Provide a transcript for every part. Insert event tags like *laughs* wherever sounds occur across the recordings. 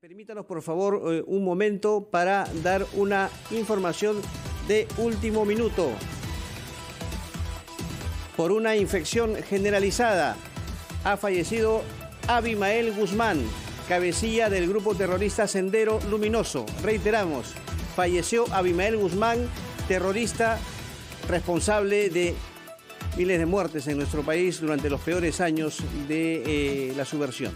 Permítanos por favor eh, un momento para dar una información de último minuto. Por una infección generalizada ha fallecido Abimael Guzmán, cabecilla del grupo terrorista Sendero Luminoso. Reiteramos, falleció Abimael Guzmán, terrorista responsable de miles de muertes en nuestro país durante los peores años de eh, la subversión.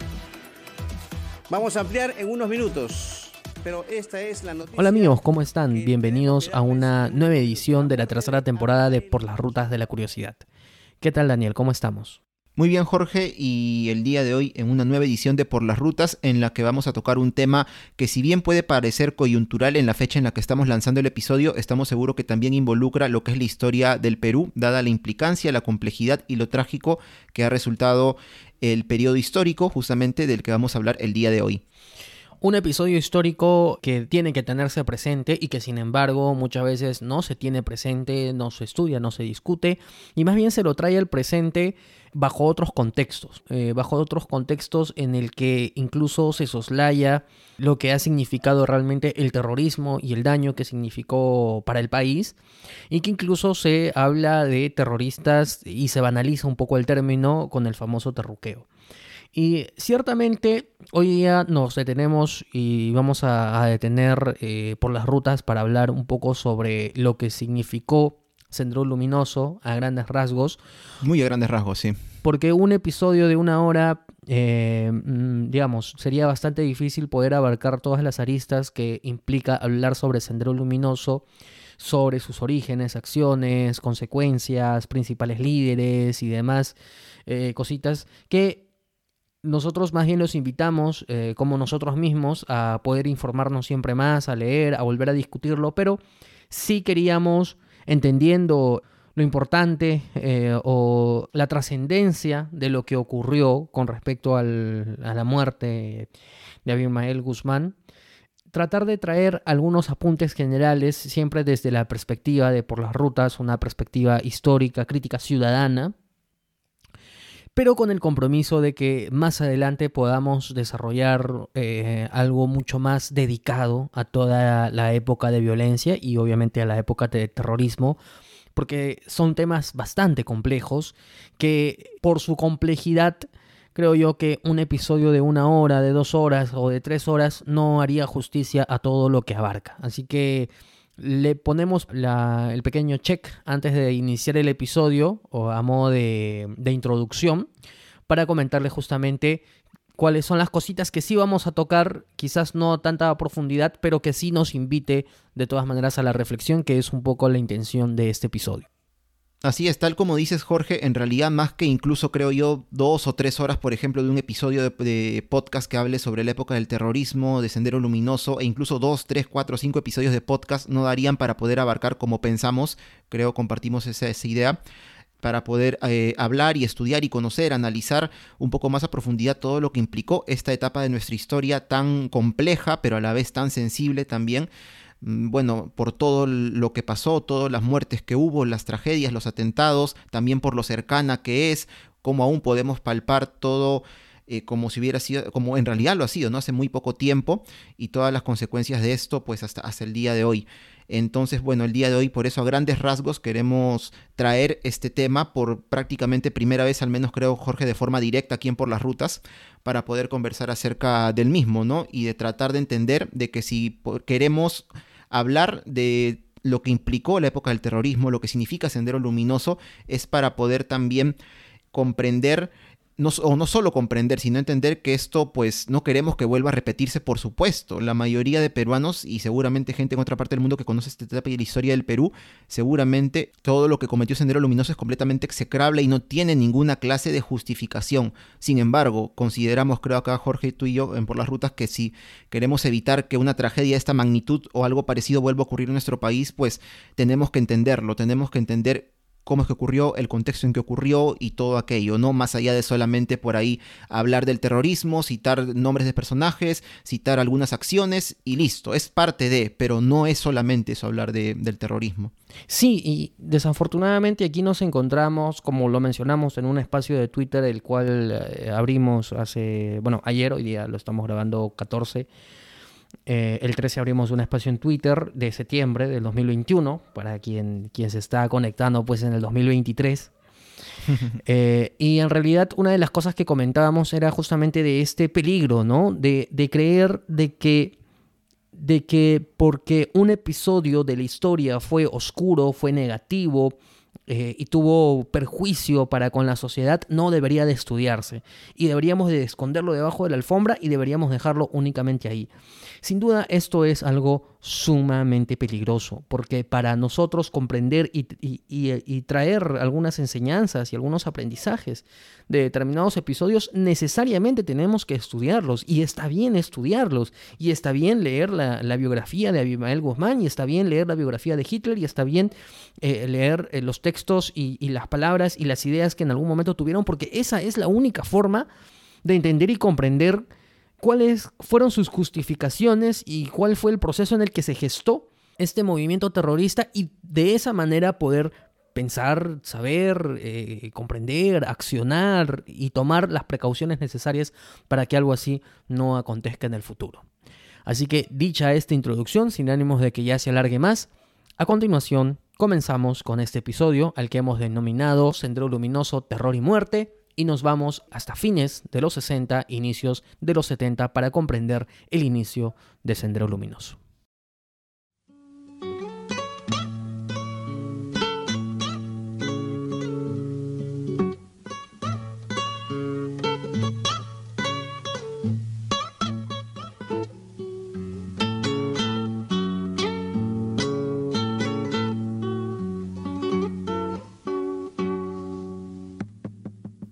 Vamos a ampliar en unos minutos. Pero esta es la noticia. Hola amigos, ¿cómo están? Bienvenidos a una nueva edición de la tercera temporada de Por las Rutas de la Curiosidad. ¿Qué tal Daniel? ¿Cómo estamos? Muy bien Jorge y el día de hoy en una nueva edición de Por las Rutas en la que vamos a tocar un tema que si bien puede parecer coyuntural en la fecha en la que estamos lanzando el episodio, estamos seguros que también involucra lo que es la historia del Perú, dada la implicancia, la complejidad y lo trágico que ha resultado el periodo histórico justamente del que vamos a hablar el día de hoy. Un episodio histórico que tiene que tenerse presente y que sin embargo muchas veces no se tiene presente, no se estudia, no se discute y más bien se lo trae al presente bajo otros contextos, eh, bajo otros contextos en el que incluso se soslaya lo que ha significado realmente el terrorismo y el daño que significó para el país y que incluso se habla de terroristas y se banaliza un poco el término con el famoso terruqueo. Y ciertamente hoy día nos detenemos y vamos a, detener eh, por las rutas para hablar un poco sobre lo que significó Sendero Luminoso a grandes rasgos. Muy a grandes rasgos, sí. Porque un episodio de una hora, eh, mm, digamos, sería bastante difícil poder abarcar todas las aristas que implica hablar sobre Sendero Luminoso, sobre sus orígenes, acciones, consecuencias, principales líderes y demás eh, cositas que nosotros más bien los invitamos, eh, como nosotros mismos, a poder informarnos siempre más, a leer, a volver a discutirlo, pero sí queríamos entendiendo lo importante eh, o la trascendencia de lo que ocurrió con respecto a la muerte de Abimael Guzmán, tratar de traer algunos apuntes generales, siempre desde la perspectiva de por las rutas, una perspectiva histórica, crítica ciudadana, pero con el compromiso de que más adelante podamos desarrollar eh, algo mucho más dedicado a toda la época de violencia y obviamente a la época de terrorismo, porque son temas bastante complejos que por su complejidad creo yo que un episodio de una hora, de dos horas o de tres horas no haría justicia a todo lo que abarca. Así que le ponemos el pequeño check antes de iniciar el episodio o a modo de, de introducción para comentarle justamente cuáles son las cositas que sí vamos a tocar, quizás no a tanta profundidad, pero que sí nos invite de todas maneras a la reflexión, que es un poco la intención de este episodio. Así es, tal como dices Jorge, en realidad más que incluso creo yo dos o tres horas, por ejemplo, de un episodio de, podcast que hable sobre la época del terrorismo, de Sendero Luminoso, e incluso dos, tres, cuatro, cinco episodios de podcast no darían para poder abarcar como pensamos, creo compartimos esa, idea, para poder eh, hablar y estudiar y conocer, analizar un poco más a profundidad todo lo que implicó esta etapa de nuestra historia tan compleja, pero a la vez tan sensible también bueno, por todo lo que pasó, todas las muertes que hubo, las tragedias, los atentados, también por lo cercana que es, cómo aún podemos palpar todo eh, como si hubiera sido, como en realidad lo ha sido, ¿no? Hace muy poco tiempo y todas las consecuencias de esto, pues hasta, hasta el día de hoy. Entonces, bueno, el día de hoy, por eso a grandes rasgos, queremos traer este tema por prácticamente primera vez, al menos creo, Jorge, de forma directa aquí en Por las Rutas, para poder conversar acerca del mismo, ¿no? Y de tratar de entender de que si queremos hablar de lo que implicó la época del terrorismo, lo que significa Sendero Luminoso, es para poder también comprender no, o no solo comprender, sino entender que esto pues no queremos que vuelva a repetirse, por supuesto. La mayoría de peruanos y seguramente gente en otra parte del mundo que conoce esta etapa y la historia del Perú, seguramente todo lo que cometió Sendero Luminoso es completamente execrable y no tiene ninguna clase de justificación. Sin embargo, consideramos, creo acá Jorge, tú y yo, en por las rutas, que si queremos evitar que una tragedia de esta magnitud o algo parecido vuelva a ocurrir en nuestro país, pues tenemos que entenderlo, tenemos que entender cómo es que ocurrió, el contexto en que ocurrió y todo aquello, ¿no? Más allá de solamente por ahí hablar del terrorismo, citar nombres de personajes, citar algunas acciones y listo, es parte de, pero no es solamente eso hablar del terrorismo. Sí, y desafortunadamente aquí nos encontramos, como lo mencionamos, en un espacio de Twitter, el cual eh, abrimos hace, bueno, ayer, hoy día lo estamos grabando 14 eh, el 13 abrimos un espacio en Twitter de septiembre del 2021, para quien, quien se está conectando pues en el 2023. *laughs* Eh, y en realidad una de las cosas que comentábamos era justamente de este peligro, ¿no? De, de creer de que, de que porque un episodio de la historia fue oscuro, fue negativo, eh, y tuvo perjuicio para con la sociedad no debería de estudiarse. Y deberíamos de esconderlo debajo de la alfombra y deberíamos dejarlo únicamente ahí. Sin duda esto es algo sumamente peligroso porque para nosotros comprender y, y traer algunas enseñanzas y algunos aprendizajes de determinados episodios necesariamente tenemos que estudiarlos. Y está bien estudiarlos. Y está bien leer la, biografía de Abimael Guzmán y está bien leer la biografía de Hitler y está bien eh, leer eh, los textos y, y las palabras y las ideas que en algún momento tuvieron porque esa es la única forma de entender y comprender cuáles fueron sus justificaciones y cuál fue el proceso en el que se gestó este movimiento terrorista y de esa manera poder pensar, saber, eh, comprender, accionar y tomar las precauciones necesarias para que algo así no acontezca en el futuro. Así que dicha esta introducción, sin ánimos de que ya se alargue más, a continuación comenzamos con este episodio al que hemos denominado Sendero Luminoso, Terror y Muerte y nos vamos hasta fines de los 60, inicios de los 70 para comprender el inicio de Sendero Luminoso.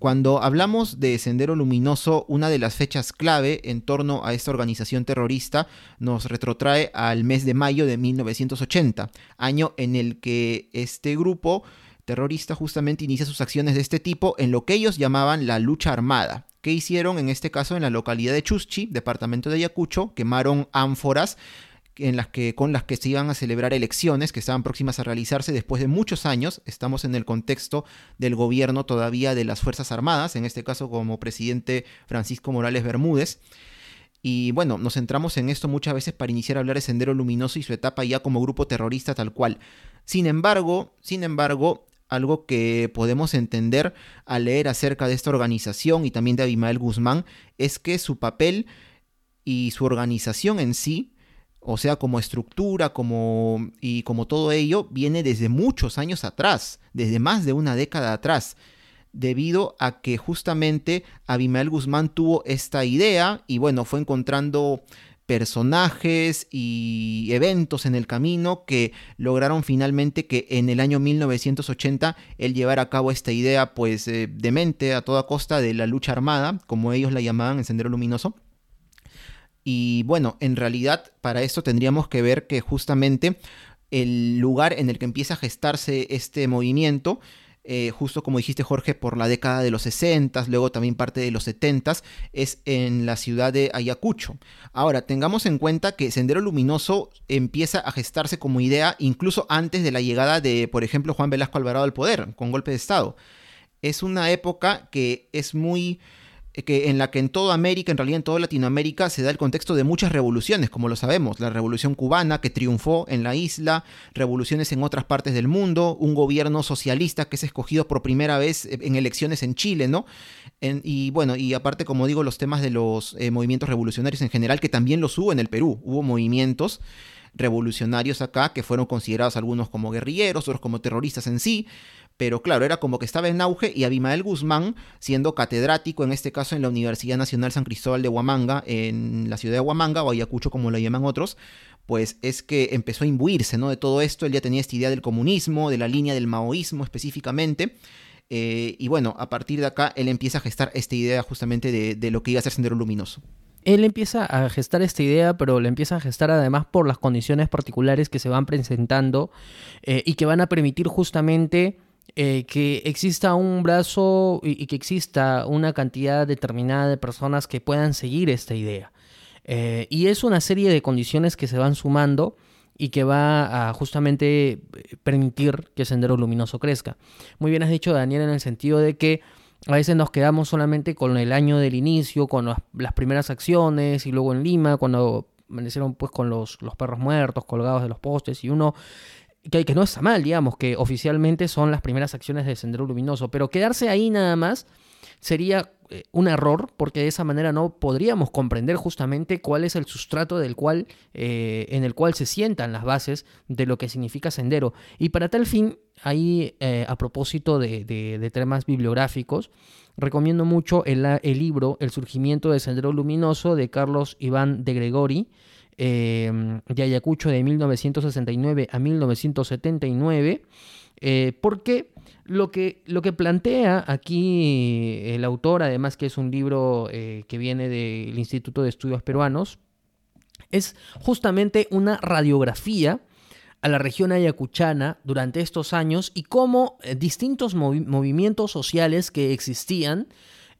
Cuando hablamos de Sendero Luminoso, una de las fechas clave en torno a esta organización terrorista nos retrotrae al mes de mayo de 1980, año en el que este grupo terrorista justamente inicia sus acciones de este tipo en lo que ellos llamaban la lucha armada. ¿Qué hicieron en este caso en la localidad de Chuschi, departamento de Ayacucho? Quemaron ánforas en las que, con las que se iban a celebrar elecciones que estaban próximas a realizarse después de muchos años. Estamos en el contexto del gobierno todavía de las Fuerzas Armadas, en este caso como presidente Francisco Morales Bermúdez. Y bueno, nos centramos en esto muchas veces para iniciar a hablar de Sendero Luminoso y su etapa ya como grupo terrorista tal cual. Sin embargo, sin embargo, algo que podemos entender al leer acerca de esta organización y también de Abimael Guzmán es que su papel y su organización en sí o sea, como estructura, como y como todo ello viene desde muchos años atrás, desde más de una década atrás, debido a que justamente Abimael Guzmán tuvo esta idea y bueno, fue encontrando personajes y eventos en el camino que lograron finalmente que en el año 1980 él llevara a cabo esta idea pues eh, de mente a toda costa de la lucha armada, como ellos la llamaban en Sendero Luminoso y bueno, en realidad para esto tendríamos que ver que justamente el lugar en el que empieza a gestarse este movimiento, eh, justo como dijiste Jorge, por la década de los 60, luego también parte de los 70, es en la ciudad de Ayacucho. Ahora, tengamos en cuenta que Sendero Luminoso empieza a gestarse como idea incluso antes de la llegada de, por ejemplo, Juan Velasco Alvarado al poder, con golpe de Estado. Es una época que es muy que en la que en toda América, en realidad en toda Latinoamérica, se da el contexto de muchas revoluciones, como lo sabemos. La revolución cubana que triunfó en la isla, revoluciones en otras partes del mundo, un gobierno socialista que es escogido por primera vez en elecciones en Chile, ¿no? y bueno, y aparte, como digo, los temas de los eh, movimientos revolucionarios en general, que también los hubo en el Perú. Hubo movimientos revolucionarios acá que fueron considerados algunos como guerrilleros, otros como terroristas en sí pero claro, era como que estaba en auge y Abimael Guzmán, siendo catedrático, en este caso en la Universidad Nacional San Cristóbal de Huamanga, en la ciudad de Huamanga, o Ayacucho como lo llaman otros, pues es que empezó a imbuirse ¿no? de todo esto, él ya tenía esta idea del comunismo, de la línea del maoísmo específicamente, eh, y bueno, a partir de acá él empieza a gestar esta idea justamente de, lo que iba a ser Sendero Luminoso él empieza a gestar esta idea, pero la empieza a gestar además por las condiciones particulares que se van presentando eh, y que van a permitir justamente eh, que exista un brazo y, que exista una cantidad determinada de personas que puedan seguir esta idea. Eh, y es una serie de condiciones que se van sumando y que va a justamente eh, permitir que Sendero Luminoso crezca. Muy bien has dicho, Daniel, en el sentido de que a veces nos quedamos solamente con el año del inicio, con las, primeras acciones y luego en Lima, cuando amanecieron pues con los, los perros muertos colgados de los postes y uno que, que, no está mal, digamos, que oficialmente son las primeras acciones de Sendero Luminoso, pero quedarse ahí nada más sería eh, un error porque de esa manera no podríamos comprender justamente cuál es el sustrato del cual, eh, en el cual se sientan las bases de lo que significa sendero. Y para tal fin, ahí eh, a propósito de, temas bibliográficos, recomiendo mucho el, el, libro El surgimiento del sendero luminoso de Carlos Iván de Gregori. De Ayacucho de 1969 a 1979, porque lo que, lo que plantea aquí el autor, además que es un libro eh, que viene del Instituto de Estudios Peruanos, es justamente una radiografía a la región ayacuchana durante estos años y cómo eh, distintos movimientos sociales que existían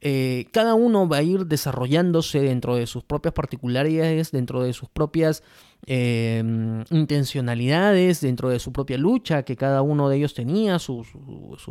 eh, cada uno va a ir desarrollándose dentro de sus propias particularidades, dentro de sus propias em, intencionalidades, dentro de su propia lucha, que cada uno de ellos tenía, sus,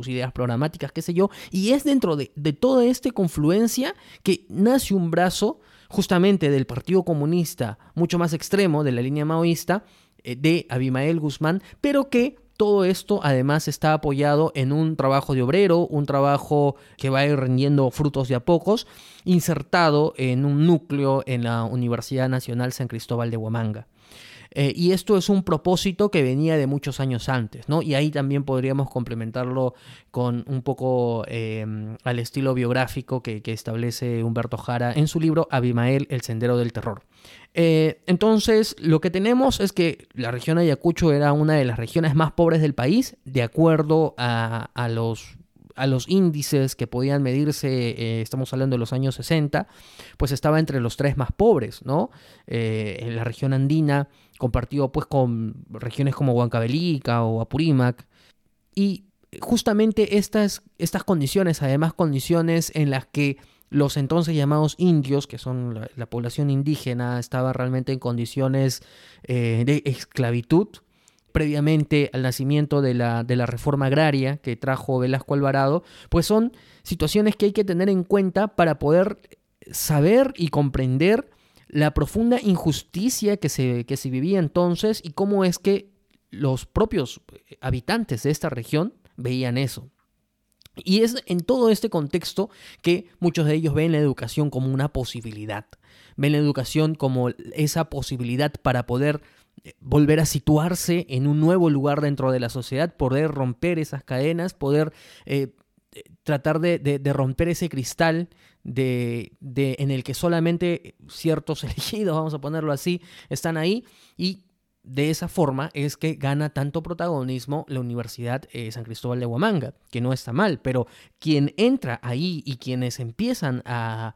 ideas programáticas, qué sé yo, y es dentro de, toda esta confluencia que nace un brazo justamente del Partido Comunista mucho más extremo, de la línea maoísta, eh, de Abimael Guzmán, pero que todo esto además está apoyado en un trabajo de obrero, un trabajo que va a ir rendiendo frutos de a pocos, insertado en un núcleo en la Universidad Nacional San Cristóbal de Huamanga. Eh, y esto es un propósito que venía de muchos años antes, ¿no? Y ahí también podríamos complementarlo con un poco eh, al estilo biográfico que, que, establece Humberto Jara en su libro Abimael, el Sendero del Terror. Eh, entonces, lo que tenemos es que la región Ayacucho era una de las regiones más pobres del país, de acuerdo a, los índices que podían medirse, eh, estamos hablando de los años 60, pues estaba entre los tres más pobres, ¿no? Eh, en la región andina, compartido pues con regiones como Huancavelica o Apurímac. Y justamente estas condiciones, además condiciones en las que los entonces llamados indios, que son la, población indígena, estaba realmente en condiciones eh, de esclavitud previamente al nacimiento de la, de la, reforma agraria que trajo Velasco Alvarado, pues son situaciones que hay que tener en cuenta para poder saber y comprender la profunda injusticia que se, que se vivía entonces y cómo es que los propios habitantes de esta región veían eso. Y es en todo este contexto que muchos de ellos ven la educación como una posibilidad. Ven la educación como esa posibilidad para poder eh, volver a situarse en un nuevo lugar dentro de la sociedad, poder romper esas cadenas, poder eh, tratar de, romper ese cristal de, en el que solamente ciertos *laughs* elegidos, vamos a ponerlo así, están ahí y de esa forma es que gana tanto protagonismo la Universidad eh, San Cristóbal de Huamanga, que no está mal, pero quien entra ahí y quienes empiezan a,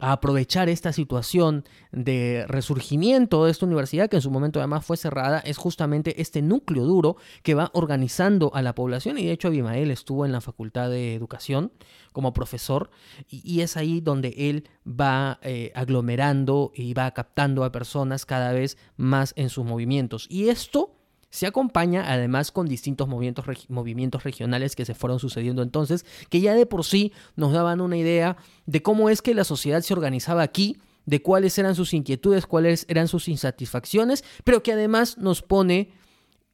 a aprovechar esta situación de resurgimiento de esta universidad, que en su momento además fue cerrada, es justamente este núcleo duro que va organizando a la población. Y de hecho, Abimael estuvo en la Facultad de Educación como profesor, y, es ahí donde él va eh, aglomerando y va captando a personas cada vez más en sus movimientos. Y esto se acompaña además con distintos movimientos, regionales que se fueron sucediendo entonces, que ya de por sí nos daban una idea de cómo es que la sociedad se organizaba aquí, de cuáles eran sus inquietudes, cuáles eran sus insatisfacciones, pero que además nos pone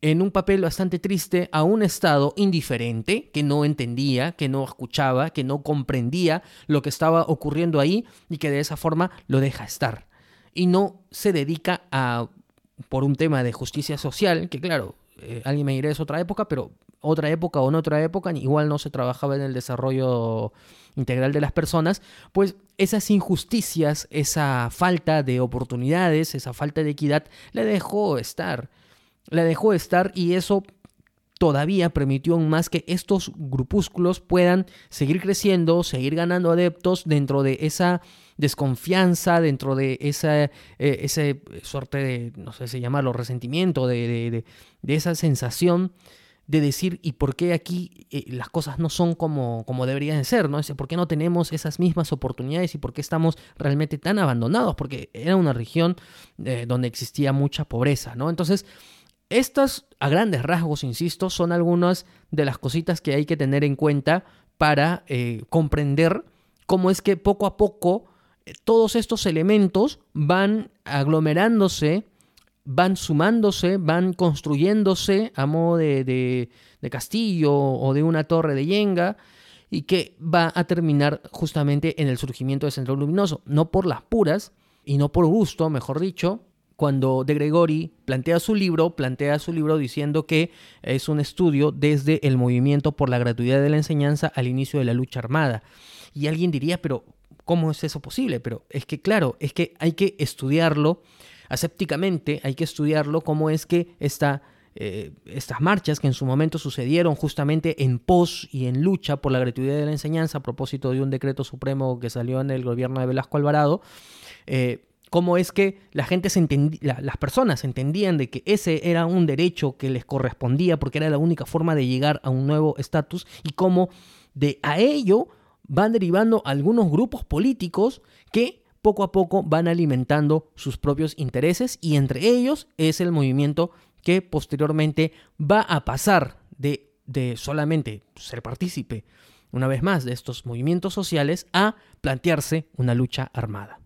en un papel bastante triste a un Estado indiferente, que no entendía, que no escuchaba, que no comprendía lo que estaba ocurriendo ahí y que de esa forma lo deja estar. Y no se dedica a por un tema de justicia social, que claro, eh, alguien me dirá es otra época, pero otra época o en otra época, igual no se trabajaba en el desarrollo integral de las personas, pues esas injusticias, esa falta de oportunidades, esa falta de equidad, la dejó estar. La dejó estar y eso todavía permitió aún más que estos grupúsculos puedan seguir creciendo, seguir ganando adeptos dentro de esa desconfianza, dentro de esa, eh, suerte de, no sé si llamarlo, resentimiento, de, de, esa sensación de decir y por qué aquí eh, las cosas no son como, como deberían de ser, ¿no? ¿Por qué no tenemos esas mismas oportunidades y por qué estamos realmente tan abandonados? Porque era una región eh, donde existía mucha pobreza, ¿no? Entonces, estas, a grandes rasgos, insisto, son algunas de las cositas que hay que tener en cuenta para comprender cómo es que poco a poco todos estos elementos van aglomerándose van sumándose, van construyéndose a modo de, castillo o de una torre de yenga y que va a terminar justamente en el surgimiento de Centro Luminoso, no por las puras y no por gusto, mejor dicho, cuando De Gregori plantea su libro, plantea su libro diciendo que es un estudio desde el movimiento por la gratuidad de la enseñanza al inicio de la lucha armada. Y alguien diría, pero ¿cómo es eso posible? Pero es que claro, es que hay que estudiarlo asépticamente, hay que estudiarlo, cómo es que eh, estas marchas que en su momento sucedieron justamente en pos y en lucha por la gratuidad de la enseñanza a propósito de un decreto supremo que salió en el gobierno de Velasco Alvarado, eh, cómo es que la gente se las personas entendían de que ese era un derecho que les correspondía porque era la única forma de llegar a un nuevo estatus y cómo de a ello van derivando algunos grupos políticos que poco a poco van alimentando sus propios intereses y entre ellos es el movimiento que posteriormente va a pasar de, de solamente ser partícipe una vez más de estos movimientos sociales a plantearse una lucha armada.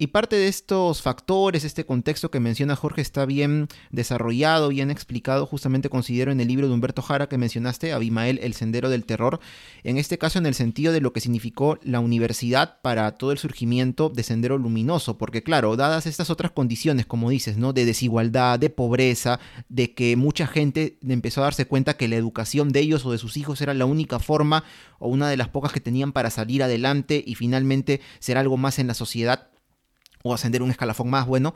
Y parte de estos factores, este contexto que menciona Jorge está bien desarrollado, bien explicado, justamente considero en el libro de Humberto Jara que mencionaste, Abimael, El Sendero del Terror, en este caso en el sentido de lo que significó la universidad para todo el surgimiento de Sendero Luminoso, porque claro, dadas estas otras condiciones, como dices, ¿no? De desigualdad, de pobreza, de que mucha gente empezó a darse cuenta que la educación de ellos o de sus hijos era la única forma o una de las pocas que tenían para salir adelante y finalmente ser algo más en la sociedad, o ascender un escalafón más bueno,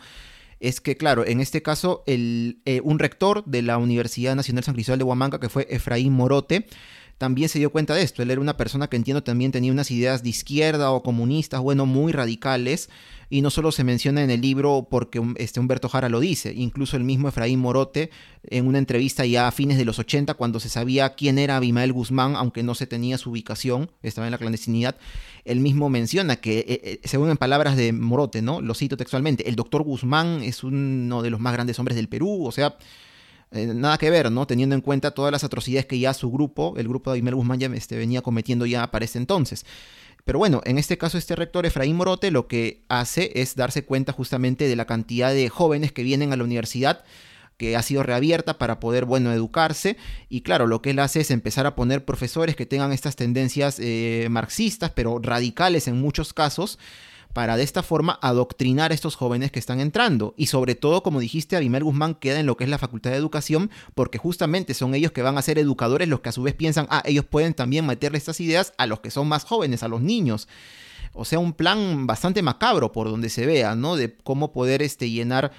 es que, claro, en este caso, el, eh, un rector de la Universidad Nacional San Cristóbal de Huamanga, que fue Efraín Morote, también se dio cuenta de esto. Él era una persona que entiendo también tenía unas ideas de izquierda o comunistas, bueno, muy radicales, y no solo se menciona en el libro porque este Humberto Jara lo dice, incluso el mismo Efraín Morote, en una entrevista ya a fines de los 80, cuando se sabía quién era Abimael Guzmán, aunque no se tenía su ubicación, estaba en la clandestinidad, él mismo menciona que, eh, eh, según en palabras de Morote, ¿no? Lo cito textualmente, el doctor Guzmán es uno de los más grandes hombres del Perú, o sea, eh, nada que ver, ¿no? Teniendo en cuenta todas las atrocidades que ya su grupo, el grupo de Abimael Guzmán, ya este, venía cometiendo ya para ese entonces. Pero bueno, en este caso este rector Efraín Morote lo que hace es darse cuenta justamente de la cantidad de jóvenes que vienen a la universidad que ha sido reabierta para poder, bueno, educarse. Y claro, lo que él hace es empezar a poner profesores que tengan estas tendencias eh, marxistas, pero radicales en muchos casos, para de esta forma adoctrinar a estos jóvenes que están entrando. Y sobre todo, como dijiste, Abimel Guzmán queda en lo que es la Facultad de Educación, porque justamente son ellos que van a ser educadores los que a su vez piensan, ah, ellos pueden también meterle estas ideas a los que son más jóvenes, a los niños. O sea, un plan bastante macabro por donde se vea, ¿no? De cómo poder este, llenar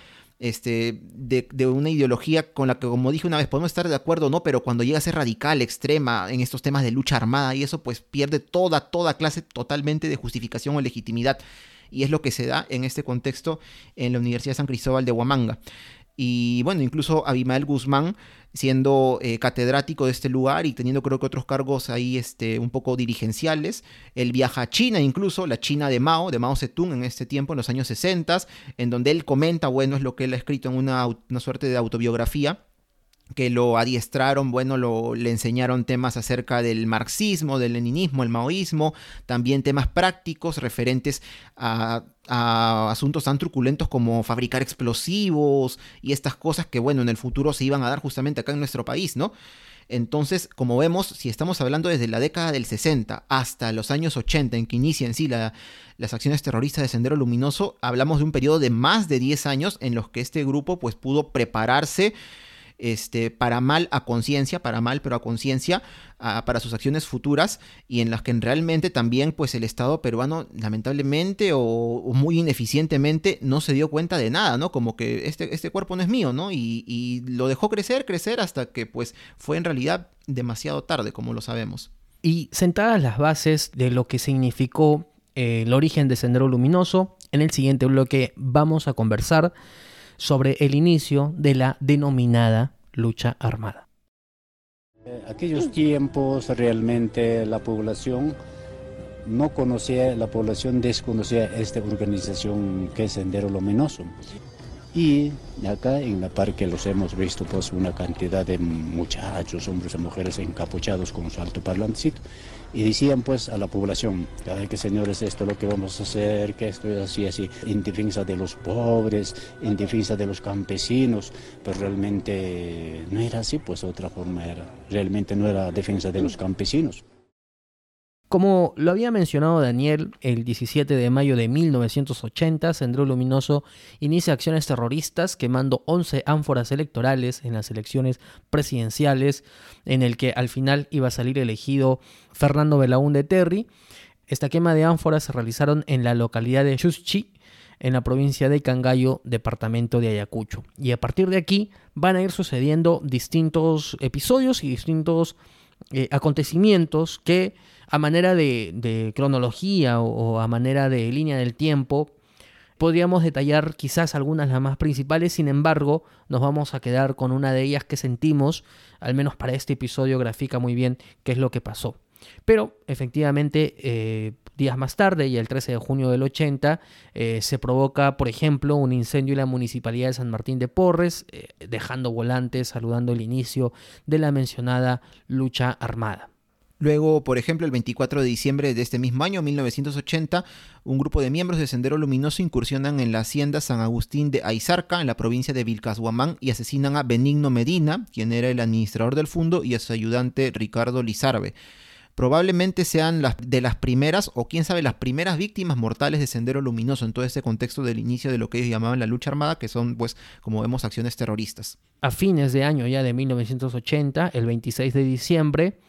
este, de, de, una ideología con la que, como dije una vez, podemos estar de acuerdo o no, pero cuando llega a ser radical, extrema en estos temas de lucha armada y eso, pues pierde toda, toda clase totalmente de justificación o legitimidad. Y es lo que se da en este contexto en la Universidad de San Cristóbal de Huamanga. Y bueno, incluso Abimael Guzmán, siendo eh, catedrático de este lugar y teniendo creo que otros cargos ahí este, un poco dirigenciales, él viaja a China incluso, la China de Mao, de Mao Zedong en este tiempo, en los años 60, en donde él comenta, bueno, es lo que él ha escrito en una, una suerte de autobiografía, que lo adiestraron, bueno, lo, le enseñaron temas acerca del marxismo, del leninismo, el maoísmo, también temas prácticos referentes a, asuntos tan truculentos como fabricar explosivos y estas cosas que, bueno, en el futuro se iban a dar justamente acá en nuestro país, ¿no? Entonces, como vemos, si estamos hablando desde la década del 60 hasta los años 80, en que inician sí las acciones terroristas de Sendero Luminoso, hablamos de un periodo de más de 10 años en los que este grupo pues pudo prepararse este, para mal a conciencia, para mal pero a conciencia, para sus acciones futuras y en las que realmente también pues el Estado peruano lamentablemente o, muy ineficientemente no se dio cuenta de nada, ¿no? Como que este, este cuerpo no es mío, ¿no? Y, y lo dejó crecer, crecer hasta que pues fue en realidad demasiado tarde, como lo sabemos. Y sentadas las bases de lo que significó eh, el origen de Sendero Luminoso, en el siguiente bloque vamos a conversar sobre el inicio de la denominada lucha armada. Aquellos tiempos realmente la población no conocía, la población desconocía esta organización que es Sendero Luminoso. Y acá en la parque los hemos visto pues una cantidad de muchachos, hombres y mujeres encapuchados con su alto parlancito y decían pues a la población, que señores esto es lo que vamos a hacer, que esto es así, así, en defensa de los pobres, en defensa de los campesinos, pero realmente no era así, pues otra forma era, realmente no era defensa de los campesinos. Como lo había mencionado Daniel, el 17 de mayo de 1980, Sendero Luminoso inicia acciones terroristas quemando 11 ánforas electorales en las elecciones presidenciales, en el que al final iba a salir elegido Fernando Belaúnde Terry. Esta quema de ánforas se realizaron en la localidad de Chuschi, en la provincia de Cangallo, departamento de Ayacucho. Y a partir de aquí van a ir sucediendo distintos episodios y distintos eh, acontecimientos que a manera de, cronología o, a manera de línea del tiempo, podríamos detallar quizás algunas las más principales, sin embargo, nos vamos a quedar con una de ellas que sentimos, al menos para este episodio grafica muy bien qué es lo que pasó. Pero efectivamente, eh, días más tarde, y el 13 de junio del 80, eh, se provoca, por ejemplo, un incendio en la municipalidad de San Martín de Porres, eh, dejando volantes, saludando el inicio de la mencionada lucha armada. Luego, por ejemplo, el 24 de diciembre de este mismo año, 1980, un grupo de miembros de Sendero Luminoso incursionan en la hacienda San Agustín de Aizarca, en la provincia de Vilcashuamán, y asesinan a Benigno Medina, quien era el administrador del fondo, y a su ayudante Ricardo Lizarbe. Probablemente sean las de las primeras, o quién sabe, las primeras víctimas mortales de Sendero Luminoso en todo este contexto del inicio de lo que ellos llamaban la lucha armada, que son, pues, como vemos, acciones terroristas. A fines de año ya de 1980, el 26 de diciembre,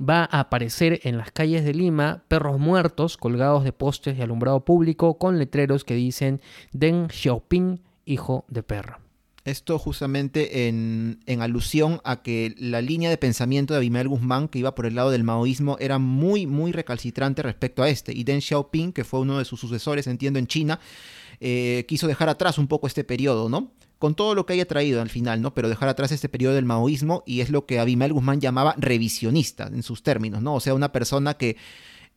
va a aparecer en las calles de Lima perros muertos colgados de postes de alumbrado público con letreros que dicen Deng Xiaoping, hijo de perra. Esto justamente en, alusión a que la línea de pensamiento de Abimael Guzmán, que iba por el lado del maoísmo, era muy, muy recalcitrante respecto a este. Y Deng Xiaoping, que fue uno de sus sucesores, entiendo, en China, eh, quiso dejar atrás un poco este periodo, ¿no? con todo lo que haya traído al final, ¿no? Pero dejar atrás este periodo del maoísmo y es lo que Abimael Guzmán llamaba revisionista en sus términos, ¿no? O sea, una persona que,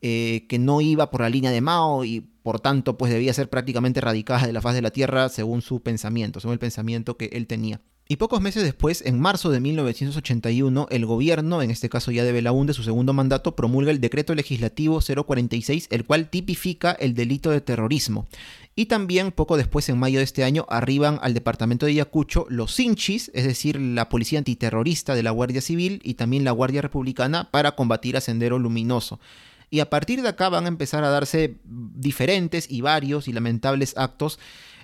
eh, que no iba por la línea de Mao y por tanto pues debía ser prácticamente radicada de la faz de la tierra según su pensamiento, según el pensamiento que él tenía. Y pocos meses después, en marzo de 1981, el gobierno, en este caso ya de Belaúnde, su segundo mandato, promulga el decreto legislativo 046, el cual tipifica el delito de terrorismo. Y también poco después, en mayo de este año, arriban al departamento de Ayacucho los Sinchis, es decir, la policía antiterrorista de la Guardia Civil y también la Guardia Republicana para combatir a Sendero Luminoso. Y a partir de acá van a empezar a darse diferentes y varios y lamentables actos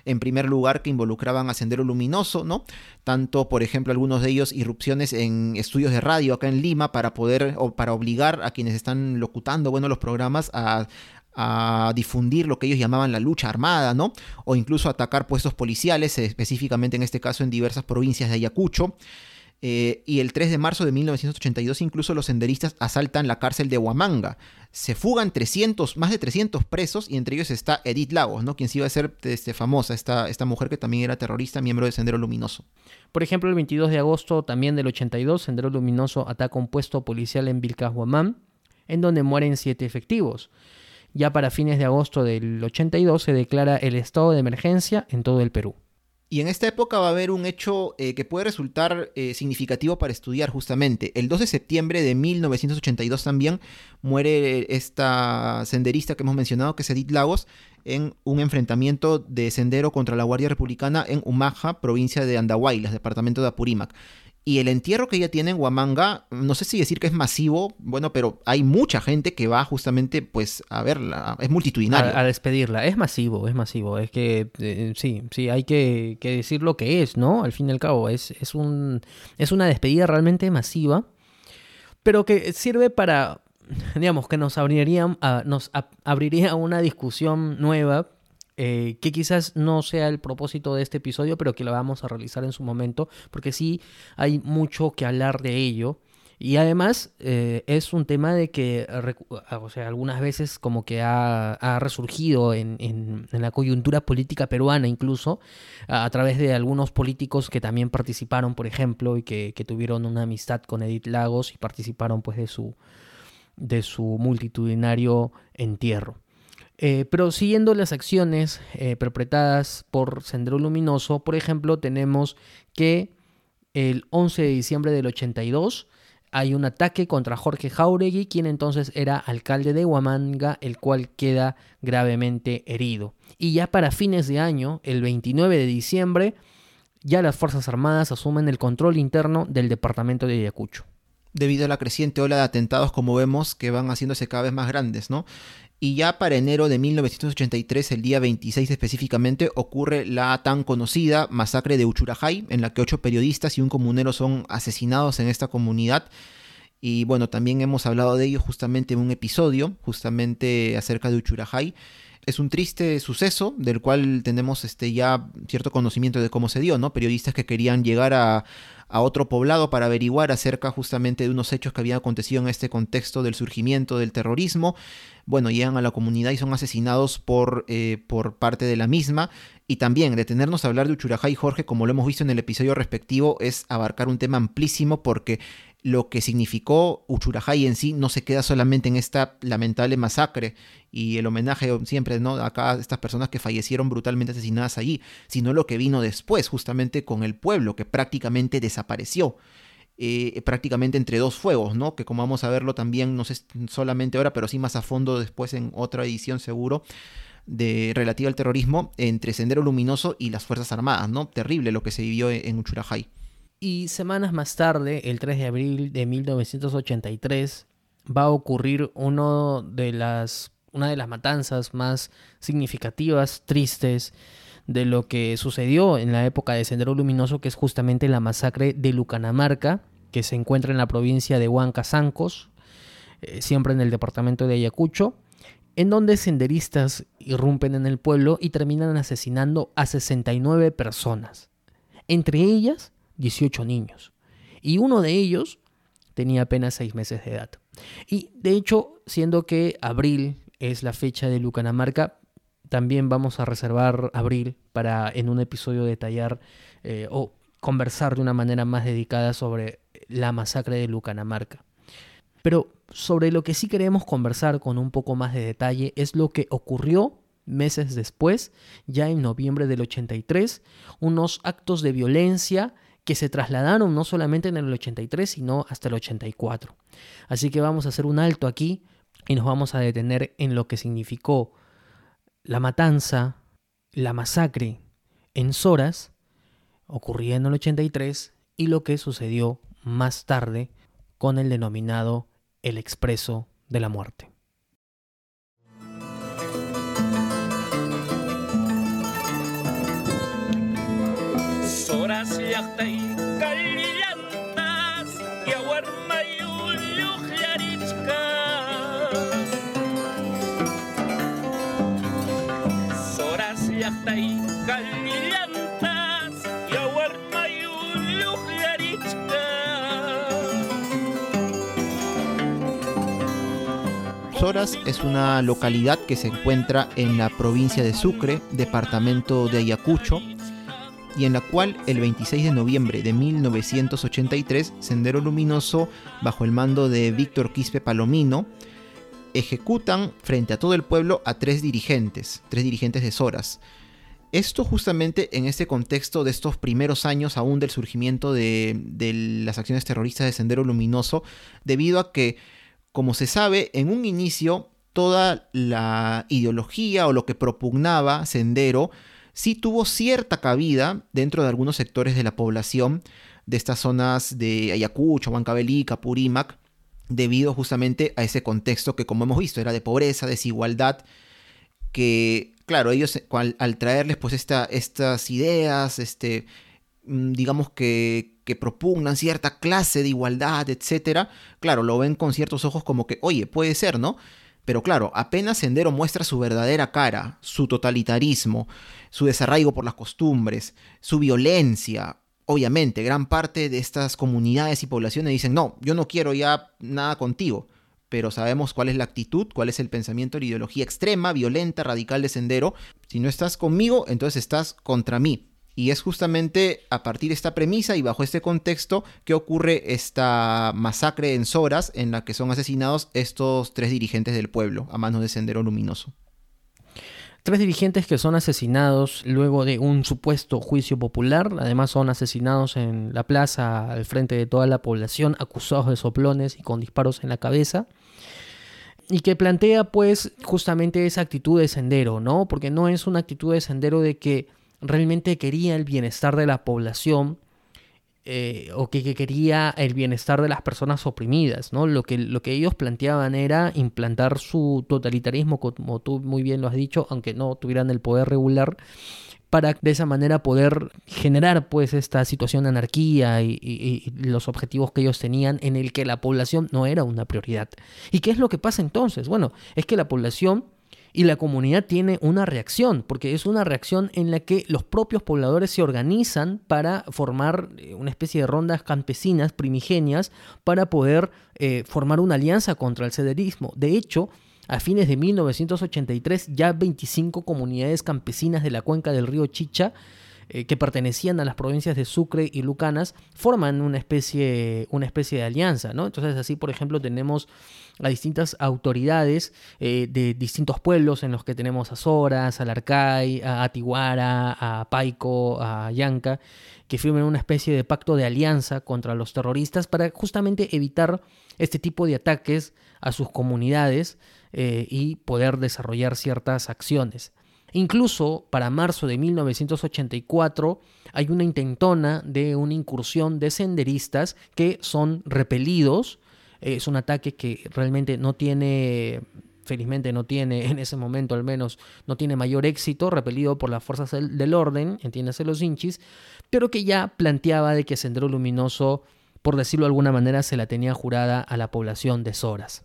en primer lugar que involucraban a Sendero Luminoso, ¿no? Tanto, por ejemplo, algunos de ellos irrupciones en estudios de radio acá en Lima para poder o para obligar a quienes están locutando, bueno, los programas a, a difundir lo que ellos llamaban la lucha armada, ¿no? O incluso atacar puestos policiales, específicamente en este caso en diversas provincias de Ayacucho. Eh, y el 3 de marzo de 1982 incluso los senderistas asaltan la cárcel de Huamanga. Se fugan 300, más de 300 presos y entre ellos está Edith Lagos, ¿no? quien sí iba a ser este, famosa, esta, esta mujer que también era terrorista, miembro de Sendero Luminoso. Por ejemplo, el 22 de agosto también del 82, Sendero Luminoso ataca un puesto policial en Vilcashuamán, en donde mueren siete efectivos. Ya para fines de agosto del 82 se declara el estado de emergencia en todo el Perú. Y en esta época va a haber un hecho eh, que puede resultar eh, significativo para estudiar justamente. El 2 de septiembre de 1982 también muere esta senderista que hemos mencionado, que es Edith Lagos, en un enfrentamiento de sendero contra la Guardia Republicana en Humaja, provincia de Andahuaylas, departamento de Apurímac. Y el entierro que ella tiene en Huamanga, no sé si decir que es masivo, bueno, pero hay mucha gente que va justamente pues a verla, es multitudinario. A, despedirla, es masivo, es masivo, es que eh, sí, sí, hay que, decir lo que es, ¿no? Al fin y al cabo, es, es, un, es una despedida realmente masiva, pero que sirve para, *laughs* digamos, que nos abriría, nos abriría una discusión nueva eh, que quizás no sea el propósito de este episodio, pero que lo vamos a realizar en su momento, porque sí hay mucho que hablar de ello. Y además eh, es un tema de que, o sea, algunas veces como que ha, resurgido en, la coyuntura política peruana incluso, a, través de algunos políticos que también participaron, por ejemplo, y que, tuvieron una amistad con Edith Lagos y participaron pues de su, de su multitudinario entierro. Eh, pero siguiendo las acciones eh, perpetradas por Sendero Luminoso, por ejemplo, tenemos que el 11 de diciembre del 82 hay un ataque contra Jorge Jauregui, quien entonces era alcalde de Huamanga, el cual queda gravemente herido. Y ya para fines de año, el 29 de diciembre, ya las Fuerzas Armadas asumen el control interno del departamento de Ayacucho. Debido a la creciente ola de atentados, como vemos, que van haciéndose cada vez más grandes, ¿no? Y ya para enero de 1983, el día 26 específicamente, ocurre la tan conocida masacre de Uchurajay, en la que ocho periodistas y un comunero son asesinados en esta comunidad. Y bueno, también hemos hablado de ello justamente en un episodio, justamente acerca de Uchurajay. Es un triste suceso del cual tenemos este, ya cierto conocimiento de cómo se dio, ¿no? Periodistas que querían llegar a, a otro poblado para averiguar acerca justamente de unos hechos que habían acontecido en este contexto del surgimiento del terrorismo. Bueno, llegan a la comunidad y son asesinados por, eh, por parte de la misma. Y también detenernos a hablar de Uchurajay Jorge, como lo hemos visto en el episodio respectivo, es abarcar un tema amplísimo porque lo que significó Uchurajay en sí no se queda solamente en esta lamentable masacre y el homenaje siempre, ¿no? Acá a estas personas que fallecieron brutalmente asesinadas allí, sino lo que vino después, justamente con el pueblo, que prácticamente desapareció. Eh, prácticamente entre dos fuegos, ¿no? Que como vamos a verlo también, no sé solamente ahora, pero sí más a fondo después en otra edición seguro, de relativa al terrorismo, entre Sendero Luminoso y las Fuerzas Armadas, ¿no? Terrible lo que se vivió en Uchurajay. Y semanas más tarde, el 3 de abril de 1983, va a ocurrir una de las matanzas más significativas, tristes, de lo que sucedió en la época de Sendero Luminoso, que es justamente la masacre de Lucanamarca, que se encuentra en la provincia de Huancasancos, eh, siempre en el departamento de Ayacucho, en donde senderistas irrumpen en el pueblo y terminan asesinando a 69 personas. Entre ellas 18 niños. Y uno de ellos tenía apenas 6 meses de edad. Y de hecho, siendo que abril es la fecha de Lucanamarca, también vamos a reservar abril para en un episodio detallar eh, o conversar de una manera más dedicada sobre la masacre de Lucanamarca. Pero sobre lo que sí queremos conversar con un poco más de detalle es lo que ocurrió meses después, ya en noviembre del 83, unos actos de violencia que se trasladaron no solamente en el 83, sino hasta el 84. Así que vamos a hacer un alto aquí y nos vamos a detener en lo que significó la matanza, la masacre en Soras, ocurrida en el 83, y lo que sucedió más tarde con el denominado el expreso de la muerte. Soras es una localidad que se encuentra en la provincia de Sucre, departamento de Ayacucho, y en la cual el 26 de noviembre de 1983 Sendero Luminoso, bajo el mando de Víctor Quispe Palomino, ejecutan frente a todo el pueblo a tres dirigentes, tres dirigentes de Soras. Esto justamente en este contexto de estos primeros años aún del surgimiento de, de las acciones terroristas de Sendero Luminoso, debido a que, como se sabe, en un inicio toda la ideología o lo que propugnaba Sendero sí tuvo cierta cabida dentro de algunos sectores de la población de estas zonas de Ayacucho, Huancavelica, Purímac, debido justamente a ese contexto que, como hemos visto, era de pobreza, desigualdad, que, claro, ellos al, traerles pues estas ideas, este, mm, digamos que, que propugnan cierta clase de igualdad, etcétera, claro, lo ven con ciertos ojos como que, oye, puede ser, ¿no? Pero claro, apenas Sendero muestra su verdadera cara, su totalitarismo, su desarraigo por las costumbres, su violencia, Obviamente, gran parte de estas comunidades y poblaciones dicen, no, yo no quiero ya nada contigo, pero sabemos cuál es la actitud, cuál es el pensamiento, la ideología extrema, violenta, radical de Sendero. Si no estás conmigo, entonces estás contra mí. Y es justamente a partir de esta premisa y bajo este contexto que ocurre esta masacre en Soras en la que son asesinados estos tres dirigentes del pueblo a manos de Sendero Luminoso. Tres dirigentes que son asesinados luego de un supuesto juicio popular, además son asesinados en la plaza al frente de toda la población, acusados de soplones y con disparos en la cabeza. Y que plantea pues justamente esa actitud de sendero, ¿no? Porque no es una actitud de sendero de que realmente quería el bienestar de la población, eh, o que, quería el bienestar de las personas oprimidas, ¿no? Lo que, lo que ellos planteaban era implantar su totalitarismo, como tú muy bien lo has dicho, aunque no tuvieran el poder regular, para de esa manera poder generar pues esta situación de anarquía y, y, los objetivos que ellos tenían en el que la población no era una prioridad. ¿Y qué es lo que pasa entonces? Bueno, es que la población y la comunidad tiene una reacción, porque es una reacción en la que los propios pobladores se organizan para formar eh, una especie de rondas campesinas primigenias para poder eh, formar una alianza contra el sederismo. De hecho, a fines de 1983 ya 25 comunidades campesinas de la cuenca del río Chicha eh, que pertenecían a las provincias de Sucre y Lucanas forman una especie, una especie de alianza, ¿no? Entonces así, por ejemplo, tenemos a distintas autoridades eh, de distintos pueblos en los que tenemos a Soras, a Larcay, a Atiguara, a Paico, a Yanca, que firman una especie de pacto de alianza contra los terroristas para justamente evitar este tipo de ataques a sus comunidades eh, y poder desarrollar ciertas acciones. Incluso para marzo de 1984 hay una intentona de una incursión de senderistas que son repelidos. Es un ataque que realmente no tiene, felizmente no tiene, *laughs* en ese momento al menos, no tiene mayor éxito, repelido por las fuerzas del, orden, entiéndase los hinchis, pero que ya planteaba de que Sendero Luminoso, por decirlo de alguna manera, se la tenía jurada a la población de Soras.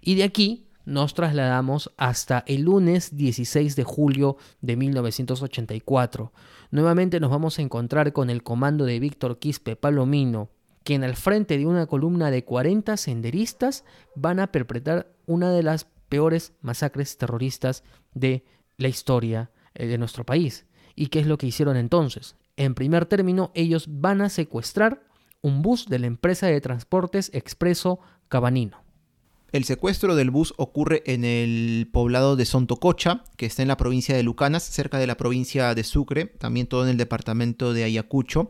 Y de aquí nos trasladamos hasta el lunes 16 de julio de 1984. Nuevamente nos vamos a encontrar con el comando de Víctor Quispe Palomino, quien al frente de una columna de 40 senderistas van a perpetrar una de las peores masacres terroristas de la historia eh, de nuestro país. ¿Y qué es lo que hicieron entonces? En primer término, ellos van a secuestrar un bus de la empresa de transportes Expreso Cabanino. El secuestro del bus ocurre en el poblado de Sontococha, que está en la provincia de Lucanas, cerca de la provincia de Sucre, también todo en el departamento de Ayacucho.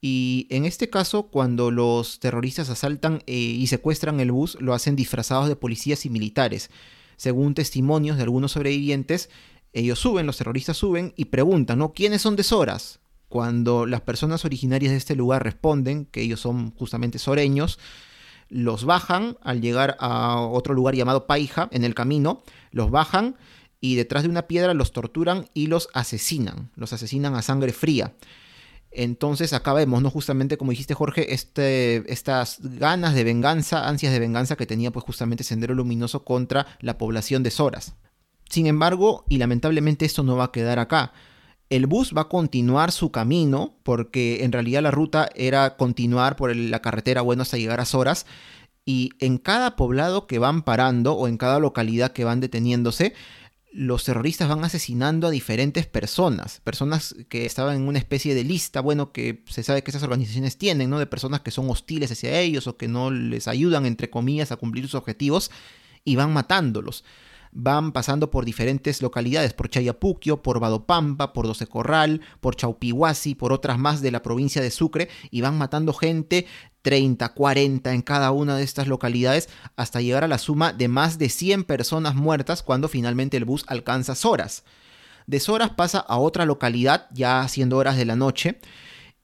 Y en este caso, cuando los terroristas asaltan eh, y secuestran el bus, lo hacen disfrazados de policías y militares. Según testimonios de algunos sobrevivientes, ellos suben, los terroristas suben y preguntan, ¿no? ¿Quiénes son de Soras? Cuando las personas originarias de este lugar responden que ellos son justamente soreños, los bajan al llegar a otro lugar llamado Paija, en el camino, los bajan y detrás de una piedra los torturan y los asesinan, los asesinan a sangre fría. Entonces acá vemos, ¿no? Justamente como dijiste Jorge, este, estas ganas de venganza, ansias de venganza que tenía pues justamente Sendero Luminoso contra la población de Soras. Sin embargo, y lamentablemente esto no va a quedar acá, el bus va a continuar su camino, porque en realidad la ruta era continuar por la carretera, bueno, hasta llegar a Soras. Y en cada poblado que van parando o en cada localidad que van deteniéndose, los terroristas van asesinando a diferentes personas, personas que estaban en una especie de lista, bueno, que se sabe que esas organizaciones tienen, ¿no? De personas que son hostiles hacia ellos o que no les ayudan, entre comillas, a cumplir sus objetivos y van matándolos van pasando por diferentes localidades, por Chayapuquio, por Badopampa, por Doce Corral, por Chaupihuasi, por otras más de la provincia de Sucre, y van matando gente 30, 40 en cada una de estas localidades hasta llegar a la suma de más de 100 personas muertas cuando finalmente el bus alcanza Soras. De Soras pasa a otra localidad ya siendo horas de la noche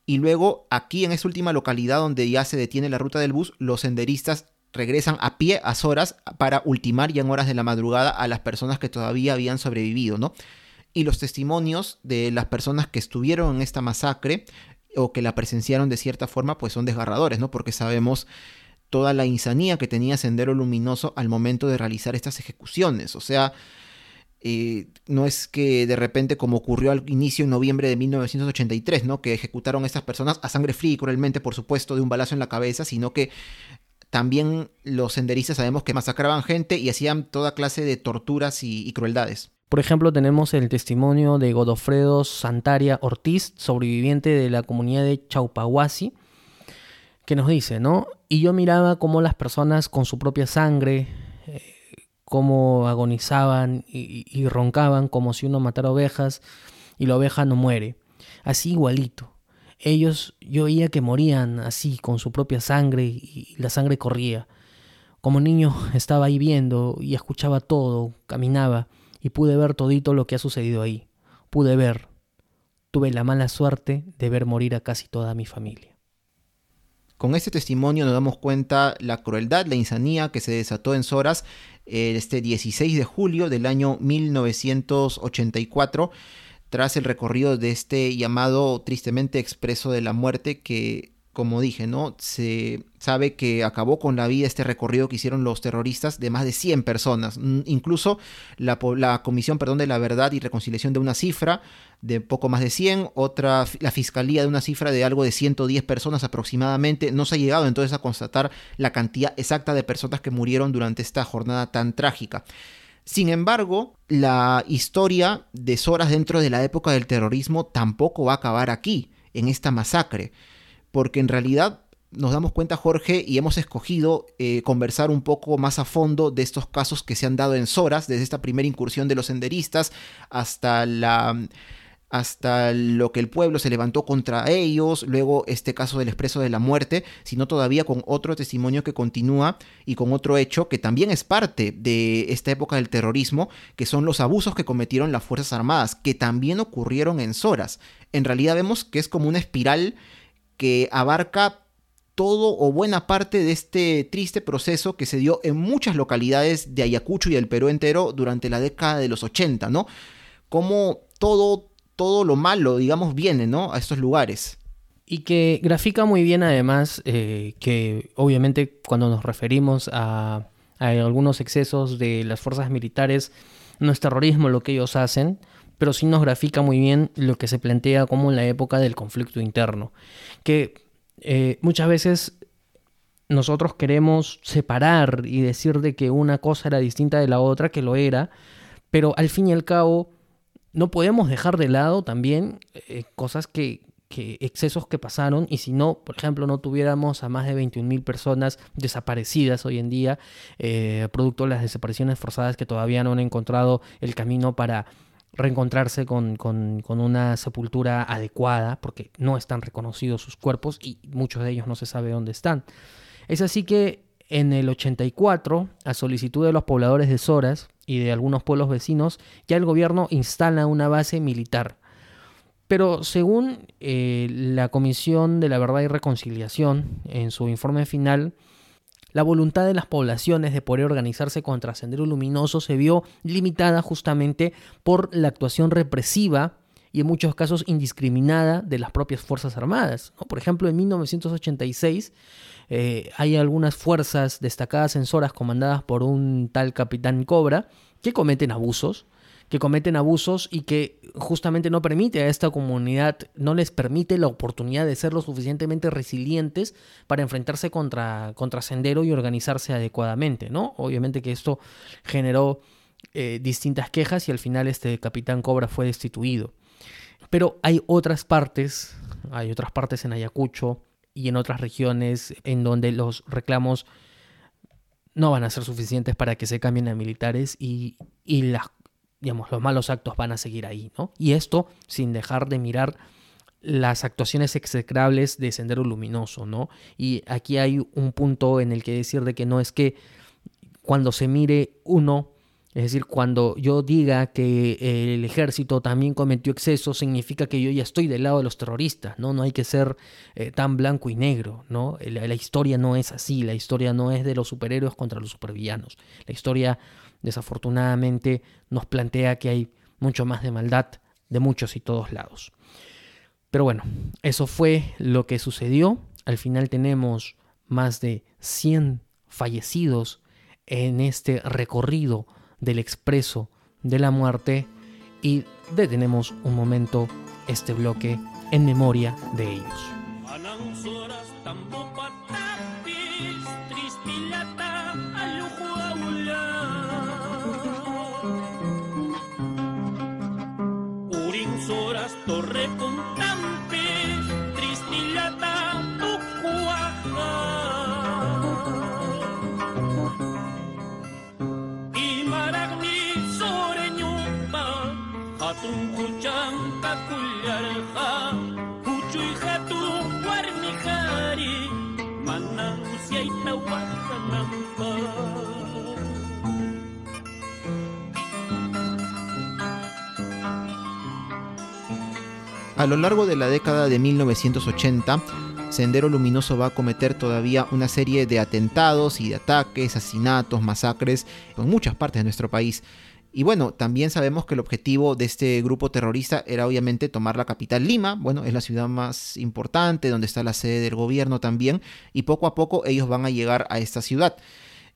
y luego aquí en esta última localidad donde ya se detiene la ruta del bus, los senderistas regresan a pie a horas para ultimar ya en horas de la madrugada a las personas que todavía habían sobrevivido, ¿no? Y los testimonios de las personas que estuvieron en esta masacre o que la presenciaron de cierta forma, pues son desgarradores, ¿no? Porque sabemos toda la insanía que tenía Sendero Luminoso al momento de realizar estas ejecuciones. O sea, Eh, no es que de repente, como ocurrió al inicio en noviembre de 1983, ¿no? Que ejecutaron a estas personas a sangre fría y cruelmente, por supuesto, de un balazo en la cabeza, sino que también los senderistas sabemos que masacraban gente y hacían toda clase de torturas y, crueldades. Por ejemplo, tenemos el testimonio de Godofredo Santaria Ortiz, sobreviviente de la comunidad de Chaupahuasi, que nos dice, ¿no? Y yo miraba cómo las personas con su propia sangre, eh, cómo agonizaban y roncaban como si uno matara ovejas y la oveja no muere. Así igualito. Ellos, yo veía que morían así, con su propia sangre y la sangre corría. Como niño *laughs* estaba ahí viendo y escuchaba todo, caminaba y pude ver todito lo que ha sucedido ahí. Pude ver. Tuve la mala suerte de ver morir a casi toda mi familia. Con este testimonio nos damos cuenta la crueldad, la insanía que se desató en Soras este 16 de julio del año 1984 tras el recorrido de este llamado tristemente expreso de la muerte que como dije, ¿no? Se sabe que acabó con la vida este recorrido que hicieron los terroristas de más de 100 personas. Mm, incluso la, Comisión perdón, de la Verdad y Reconciliación de una cifra de poco más de 100, otra, la Fiscalía de una cifra de algo de 110 personas aproximadamente. No se ha llegado entonces a constatar la cantidad exacta de personas que murieron durante esta jornada tan trágica. Sin embargo, la historia de Soras dentro de la época del terrorismo tampoco va a acabar aquí, en esta masacre porque en realidad nos damos cuenta, Jorge, y hemos escogido eh, conversar un poco más a fondo de estos casos que se han dado en Soras, desde esta primera incursión de los senderistas hasta la hasta lo que el pueblo se levantó contra ellos, luego este caso del expreso de la muerte, sino todavía con otro testimonio que continúa y con otro hecho que también es parte de esta época del terrorismo, que son los abusos que cometieron las Fuerzas Armadas, que también ocurrieron en Soras. En realidad vemos que es como una espiral que abarca todo o buena parte de este triste proceso que se dio en muchas localidades de Ayacucho y el Perú entero durante la década de los 80, ¿no? Como todo, todo lo malo, digamos, viene, ¿no? A estos lugares. Y que grafica muy bien además eh, que obviamente cuando nos referimos a, algunos excesos de las fuerzas militares, no es terrorismo lo que ellos hacen, pero sí nos grafica muy bien lo que se plantea como en la época del conflicto interno, que eh, muchas veces nosotros queremos separar y decir de que una cosa era distinta de la otra, que lo era, pero al fin y al cabo no podemos dejar de lado también eh, cosas que, que, excesos que pasaron y si no, por ejemplo, no tuviéramos a más de 21.000 personas desaparecidas hoy en día, eh, producto de las desapariciones forzadas que todavía no han encontrado el camino para reencontrarse con, una sepultura adecuada, porque no están reconocidos sus cuerpos y muchos de ellos no se sabe dónde están. Es así que en el 84, a solicitud de los pobladores de Soras y de algunos pueblos vecinos, ya el gobierno instala una base militar. Pero según eh, la Comisión de la Verdad y Reconciliación, en su informe final, la voluntad de las poblaciones de poder organizarse contra Sendero Luminoso se vio limitada justamente por la actuación represiva y en muchos casos indiscriminada de las propias Fuerzas Armadas. Por ejemplo, en 1986 eh, hay algunas fuerzas destacadas en Soras comandadas por un tal capitán Cobra que cometen abusos que cometen abusos y que justamente no permite a esta comunidad, no les permite la oportunidad de ser lo suficientemente resilientes para enfrentarse contra, contra Sendero y organizarse adecuadamente, ¿no? Obviamente que esto generó eh, distintas quejas y al final este capitán Cobra fue destituido. Pero hay otras partes, hay otras partes en Ayacucho y en otras regiones en donde los reclamos no van a ser suficientes para que se cambien a militares y, y las digamos, los malos actos van a seguir ahí, ¿no? Y esto sin dejar de mirar las actuaciones execrables de Sendero Luminoso, ¿no? Y aquí hay un punto en el que decir de que no es que cuando se mire uno, es decir, cuando yo diga que el ejército también cometió excesos, significa que yo ya estoy del lado de los terroristas, ¿no? No hay que ser eh, tan blanco y negro, ¿no? La, la historia no es así, la historia no es de los superhéroes contra los supervillanos. La historia desafortunadamente nos plantea que hay mucho más de maldad de muchos y todos lados. Pero bueno, eso fue lo que sucedió. Al final tenemos más de 100 fallecidos en este recorrido del expreso de la muerte y detenemos un momento este bloque en memoria de ellos. A lo largo de la década de 1980, Sendero Luminoso va a cometer todavía una serie de atentados y de ataques, asesinatos, masacres en muchas partes de nuestro país. Y bueno, también sabemos que el objetivo de este grupo terrorista era obviamente tomar la capital Lima, bueno, es la ciudad más importante, donde está la sede del gobierno también, y poco a poco ellos van a llegar a esta ciudad.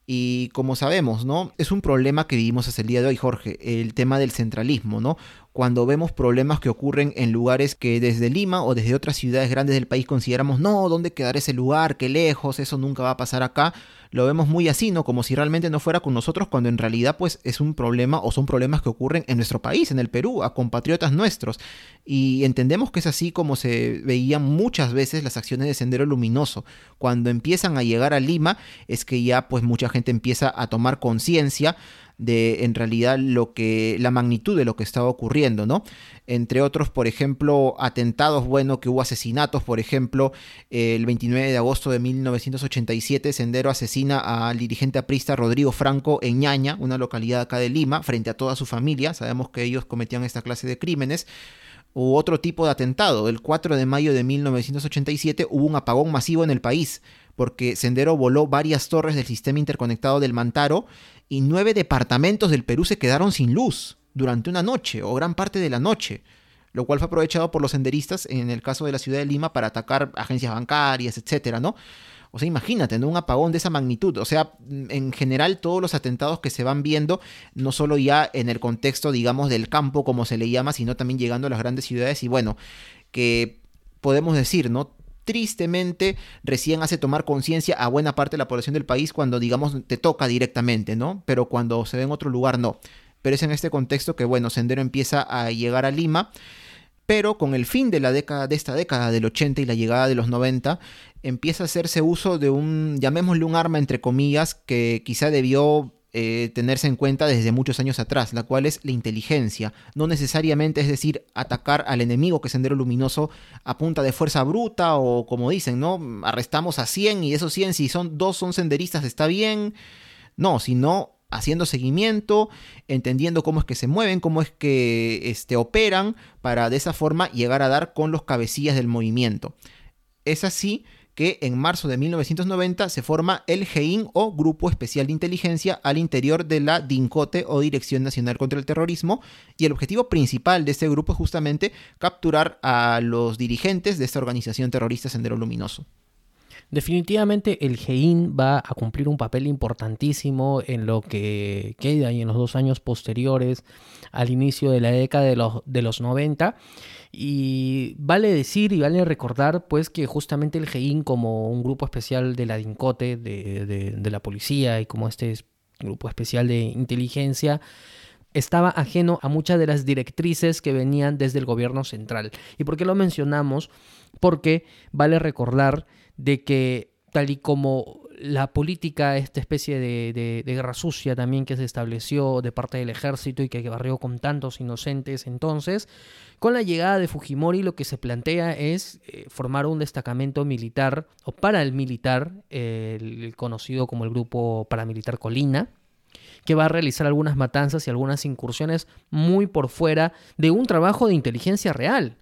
Y como sabemos, ¿no? Es un problema que vivimos hasta el día de hoy, Jorge, el tema del centralismo, ¿no? Cuando vemos problemas que ocurren en lugares que desde Lima o desde otras ciudades grandes del país consideramos, no, ¿dónde quedará ese lugar? Qué lejos, eso nunca va a pasar acá lo vemos muy así, ¿no? Como si realmente no fuera con nosotros, cuando en realidad pues es un problema o son problemas que ocurren en nuestro país, en el Perú, a compatriotas nuestros. Y entendemos que es así como se veían muchas veces las acciones de Sendero Luminoso. Cuando empiezan a llegar a Lima es que ya pues mucha gente empieza a tomar conciencia de en realidad lo que la magnitud de lo que estaba ocurriendo, ¿no? Entre otros, por ejemplo, atentados, bueno, que hubo asesinatos, por ejemplo, el 29 de agosto de 1987 Sendero asesina al dirigente aprista Rodrigo Franco en Ñaña, una localidad acá de Lima, frente a toda su familia. Sabemos que ellos cometían esta clase de crímenes u otro tipo de atentado. El 4 de mayo de 1987 hubo un apagón masivo en el país porque Sendero voló varias torres del sistema interconectado del Mantaro y nueve departamentos del Perú se quedaron sin luz durante una noche o gran parte de la noche, lo cual fue aprovechado por los senderistas en el caso de la ciudad de Lima para atacar agencias bancarias, etcétera, ¿no? O sea, imagínate, Un apagón de esa magnitud. O sea, en general todos los atentados que se van viendo, no solo ya en el contexto, digamos, del campo, como se le llama, sino también llegando a las grandes ciudades y bueno, que podemos decir, ¿no? Tristemente recién hace tomar conciencia a buena parte de la población del país cuando, digamos, te toca directamente, ¿no? Pero cuando se ve en otro lugar, no. Pero es en este contexto que, bueno, Sendero empieza a llegar a Lima, pero con el fin de la década, de esta década del 80 y la llegada de los 90, empieza a hacerse uso de un, llamémosle un arma entre comillas, que quizá debió eh, tenerse en cuenta desde muchos años atrás, la cual es la inteligencia. No necesariamente es decir atacar al enemigo que es Sendero Luminoso a punta de fuerza bruta o como dicen, ¿no? Arrestamos a 100 y esos 100 si son dos son senderistas está bien. No, sino haciendo seguimiento, entendiendo cómo es que se mueven, cómo es que este, operan, para de esa forma llegar a dar con los cabecillas del movimiento. Es así que en marzo de 1990 se forma el GEIN o Grupo Especial de Inteligencia al interior de la DINCOTE o Dirección Nacional contra el Terrorismo y el objetivo principal de este grupo es justamente capturar a los dirigentes de esta organización terrorista Sendero Luminoso. Definitivamente el GEIN va a cumplir un papel importantísimo en lo que queda y en los dos años posteriores al inicio de la década de los, de los 90 y vale decir y vale recordar pues que justamente el GEIN como un grupo especial de la DINCOTE, de, la policía y como este grupo especial de inteligencia, estaba ajeno a muchas de las directrices que venían desde el gobierno central. ¿Y por qué lo mencionamos? Porque vale recordar de que tal y como la política, esta especie de, guerra sucia también que se estableció de parte del ejército y que barrió con tantos inocentes entonces, con la llegada de Fujimori lo que se plantea es eh, formar un destacamento militar o paramilitar, el, conocido como el grupo paramilitar Colina, que va a realizar algunas matanzas y algunas incursiones muy por fuera de un trabajo de inteligencia real,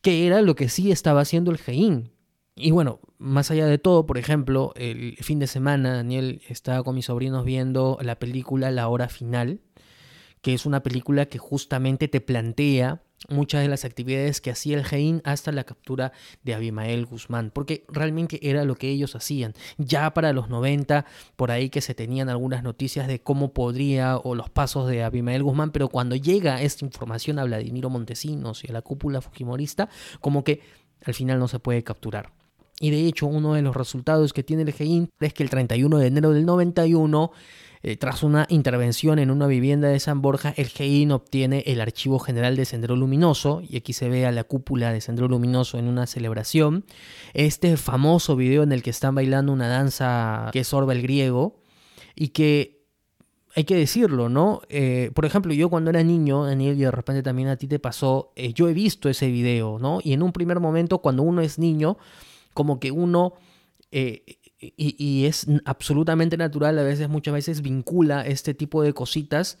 que era lo que sí estaba haciendo el GEIN. Y bueno, más allá de todo, por ejemplo, el fin de semana Daniel estaba con mis sobrinos viendo la película La Hora Final, que es una película que justamente te plantea muchas de las actividades que hacía el Jain hasta la captura de Abimael Guzmán, porque realmente era lo que ellos hacían. Ya para los 90, por ahí que se tenían algunas noticias de cómo podría o los pasos de Abimael Guzmán, pero cuando llega esta información a Vladimiro Montesinos y a la cúpula fujimorista, como que al final no se puede capturar. Y de hecho, uno de los resultados que tiene el GEIN es que el 31 de enero del 91, eh, tras una intervención en una vivienda de San Borja, el GEIN obtiene el archivo general de Sendero Luminoso, y aquí se ve a la cúpula de Sendero Luminoso en una celebración. Este famoso video en el que están bailando una danza que sorba el griego, y que hay que decirlo, ¿no? Eh, por ejemplo, yo cuando era niño, Daniel, y de repente también a ti te pasó, eh, yo he visto ese video, ¿no? Y en un primer momento, cuando uno es niño, como que uno, eh, y, es absolutamente natural, a veces, muchas veces vincula este tipo de cositas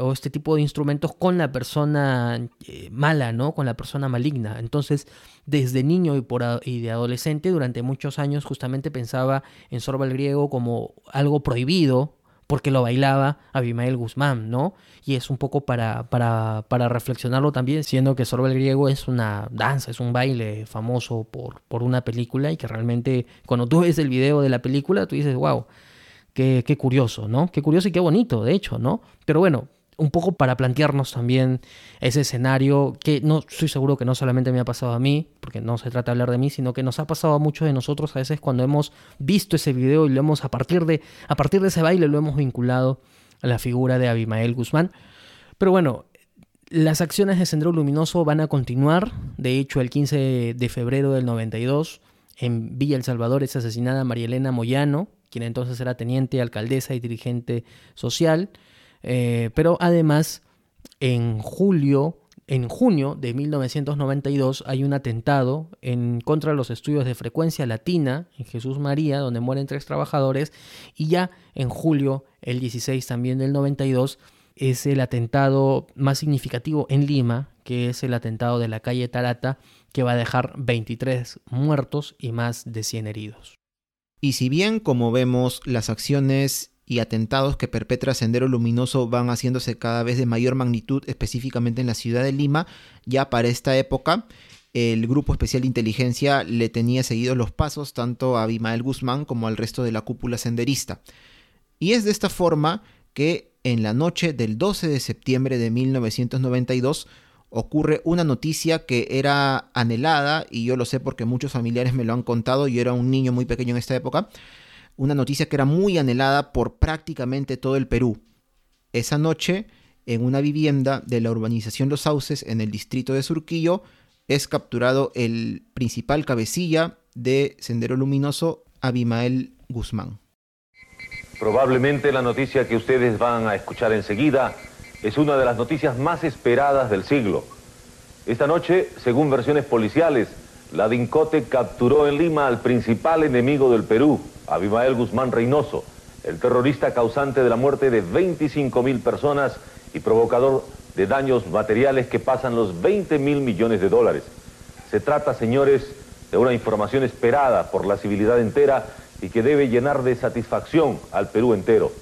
o este tipo de instrumentos con la persona mala, ¿no? Con la persona maligna. Entonces, desde niño y, por, y de adolescente, durante muchos años, justamente pensaba en Sorba el griego como algo prohibido, porque lo bailaba Abimael Guzmán, ¿no? Y es un poco para, para, para reflexionarlo también, siendo que Sorba el Griego es una danza, es un baile famoso por, por una película y que realmente cuando tú ves el video de la película, tú dices, wow, qué, qué curioso, ¿no? Qué curioso y qué bonito, de hecho, ¿no? Pero bueno, un poco para plantearnos también ese escenario que no estoy seguro que no solamente me ha pasado a mí, porque no se trata de hablar de mí, sino que nos ha pasado a muchos de nosotros a veces cuando hemos visto ese video y lo hemos a partir de a partir de ese baile lo hemos vinculado a la figura de Abimael Guzmán. Pero bueno, las acciones de Sendero Luminoso van a continuar. De hecho, el 15 de febrero del 92 en Villa El Salvador es asesinada María Elena Moyano, quien entonces era teniente, alcaldesa y dirigente social. Eh, pero además, en julio, en junio de 1992 hay un atentado en contra de los estudios de frecuencia latina en Jesús María, donde mueren tres trabajadores, y ya en julio, el 16 también del 92, es el atentado más significativo en Lima, que es el atentado de la calle Tarata, que va a dejar 23 muertos y más de 100 heridos. Y si bien, como vemos, las acciones y atentados que perpetra Sendero Luminoso van haciéndose cada vez de mayor magnitud, específicamente en la ciudad de Lima. Ya para esta época, el Grupo Especial de Inteligencia le tenía seguidos los pasos tanto a Abimael Guzmán como al resto de la cúpula senderista. Y es de esta forma que en la noche del 12 de septiembre de 1992 ocurre una noticia que era anhelada, y yo lo sé porque muchos familiares me lo han contado, yo era un niño muy pequeño en esta época, una noticia que era muy anhelada por prácticamente todo el Perú. Esa noche, en una vivienda de la urbanización Los Sauces, en el distrito de Surquillo, es capturado el principal cabecilla de Sendero Luminoso, Abimael Guzmán. Probablemente la noticia que ustedes van a escuchar enseguida es una de las noticias más esperadas del siglo. Esta noche, según versiones policiales, la DINCOTE capturó en Lima al principal enemigo del Perú, Abimael Guzmán Reynoso, el terrorista causante de la muerte de 25 mil personas y provocador de daños materiales que pasan los 20 mil millones de dólares. Se trata, señores, de una información esperada por la civilidad entera y que debe llenar de satisfacción al Perú entero.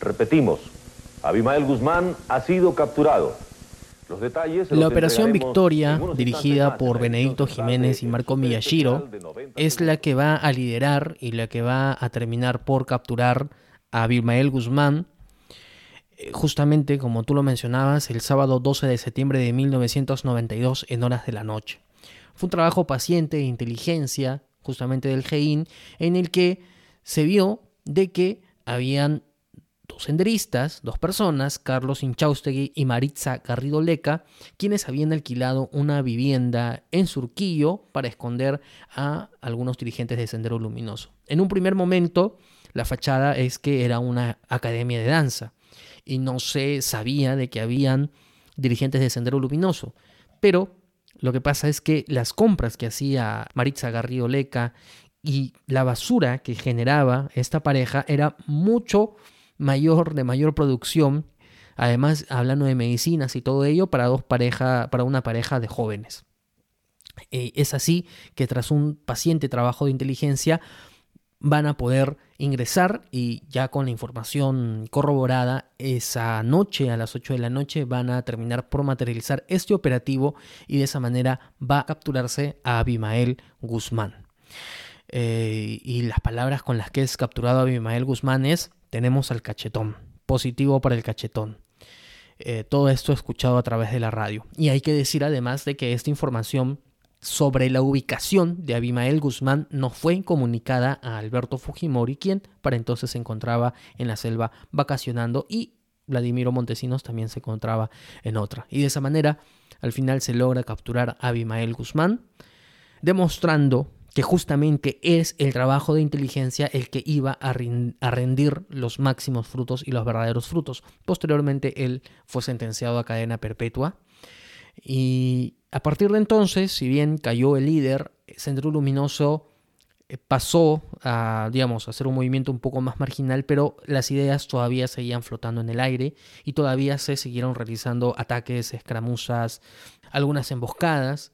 Repetimos, Abimael Guzmán ha sido capturado. La Operación Victoria, dirigida por Benedicto Jiménez y Marco Miyashiro, es la que va a liderar y la que va a terminar por capturar a Abimael Guzmán, eh, justamente como tú lo mencionabas, el sábado 12 de septiembre de 1992 en horas de la noche. Fue un trabajo paciente de inteligencia, justamente del GEIN, en el que se vio de que habían dos senderistas, dos personas, Carlos Inchaustegui y Maritza Garrido Leca, quienes habían alquilado una vivienda en Surquillo para esconder a algunos dirigentes de Sendero Luminoso. En un primer momento, la fachada es que era una academia de danza y no se sabía de que habían dirigentes de Sendero Luminoso, pero lo que pasa es que las compras que hacía Maritza Garrido Leca y la basura que generaba esta pareja era mucho mayor, de mayor producción, además hablando de medicinas y todo ello, para, dos pareja, para una pareja de jóvenes. Eh, es así que tras un paciente trabajo de inteligencia, van a poder ingresar y ya con la información corroborada, esa noche a las 8 de la noche van a terminar por materializar este operativo y de esa manera va a capturarse a Abimael Guzmán. Eh, y las palabras con las que es capturado Abimael Guzmán es, tenemos al cachetón, positivo para el cachetón. Eh, todo esto escuchado a través de la radio. Y hay que decir además de que esta información sobre la ubicación de Abimael Guzmán no fue comunicada a Alberto Fujimori, quien para entonces se encontraba en la selva vacacionando y Vladimiro Montesinos también se encontraba en otra. Y de esa manera, al final se logra capturar a Abimael Guzmán, demostrando que justamente es el trabajo de inteligencia el que iba a, rendir los máximos frutos y los verdaderos frutos. Posteriormente él fue sentenciado a cadena perpetua y a partir de entonces, si bien cayó el líder, Centro Luminoso eh, pasó a, digamos, a hacer un movimiento un poco más marginal, pero las ideas todavía seguían flotando en el aire y todavía se siguieron realizando ataques, escramuzas, algunas emboscadas.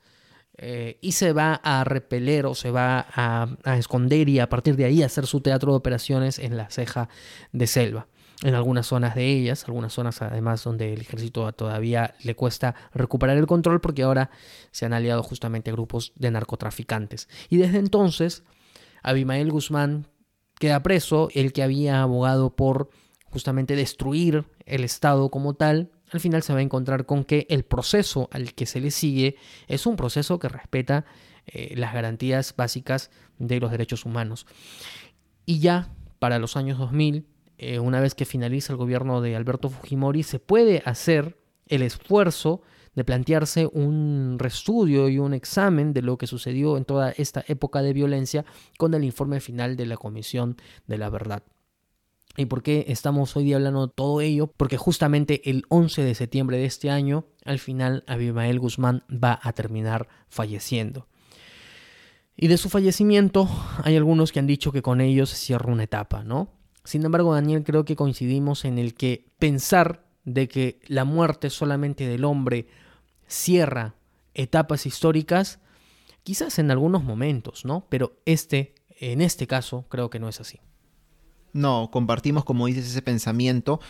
Eh, y se va a repeler o se va a, a, esconder y a partir de ahí hacer su teatro de operaciones en la ceja de selva en algunas zonas de ellas, algunas zonas además donde el ejército todavía le cuesta recuperar el control porque ahora se han aliado justamente grupos de narcotraficantes. Y desde entonces, Abimael Guzmán queda preso, el que había abogado por justamente destruir el Estado como tal, al final se va a encontrar con que el proceso al que se le sigue es un proceso que respeta eh, las garantías básicas de los derechos humanos. Y ya para los años 2000, eh, una vez que finaliza el gobierno de Alberto Fujimori, se puede hacer el esfuerzo de plantearse un reestudio y un examen de lo que sucedió en toda esta época de violencia con el informe final de la Comisión de la Verdad. ¿Y por qué estamos hoy día hablando de todo ello? Porque justamente el 11 de septiembre de este año, al final, Abimael Guzmán va a terminar falleciendo. Y de su fallecimiento, hay algunos que han dicho que con ello se cierra una etapa, ¿no? Sin embargo, Daniel, creo que coincidimos en el que pensar de que la muerte solamente del hombre cierra etapas históricas, quizás en algunos momentos, ¿no? Pero este, en este caso, creo que no es así. No, compartimos, como dices, ese pensamiento,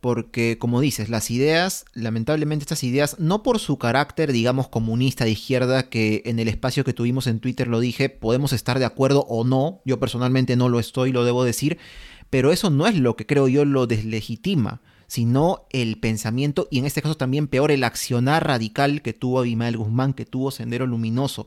porque, como dices, las ideas, lamentablemente estas ideas, no por su carácter, digamos, comunista de izquierda, que en el espacio que tuvimos en Twitter lo dije, podemos estar de acuerdo o no, yo personalmente no lo estoy, lo debo decir, pero eso no es lo que creo yo lo deslegitima, sino el pensamiento y en este caso también peor el accionar radical que tuvo Abimael Guzmán, que tuvo Sendero Luminoso.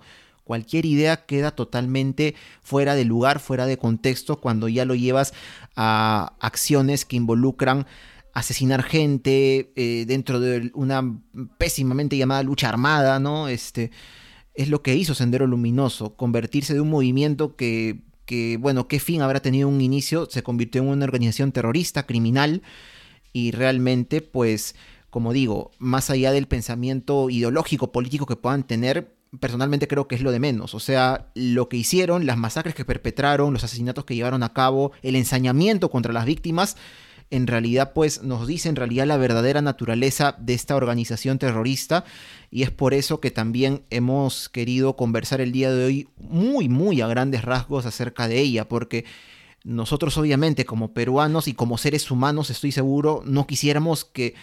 Cualquier idea queda totalmente fuera de lugar, fuera de contexto cuando ya lo llevas a acciones que involucran asesinar gente eh, dentro de una pésimamente llamada lucha armada, ¿no? Este es lo que hizo Sendero Luminoso, convertirse de un movimiento que que, bueno, qué fin habrá tenido un inicio, se convirtió en una organización terrorista, criminal, y realmente, pues, como digo, más allá del pensamiento ideológico, político que puedan tener, personalmente creo que es lo de menos. O sea, lo que hicieron, las masacres que perpetraron, los asesinatos que llevaron a cabo, el ensañamiento contra las víctimas, en realidad pues nos dice en realidad la verdadera naturaleza de esta organización terrorista y es por eso que también hemos querido conversar el día de hoy muy muy a grandes rasgos acerca de ella porque nosotros obviamente como peruanos y como seres humanos estoy seguro no quisiéramos que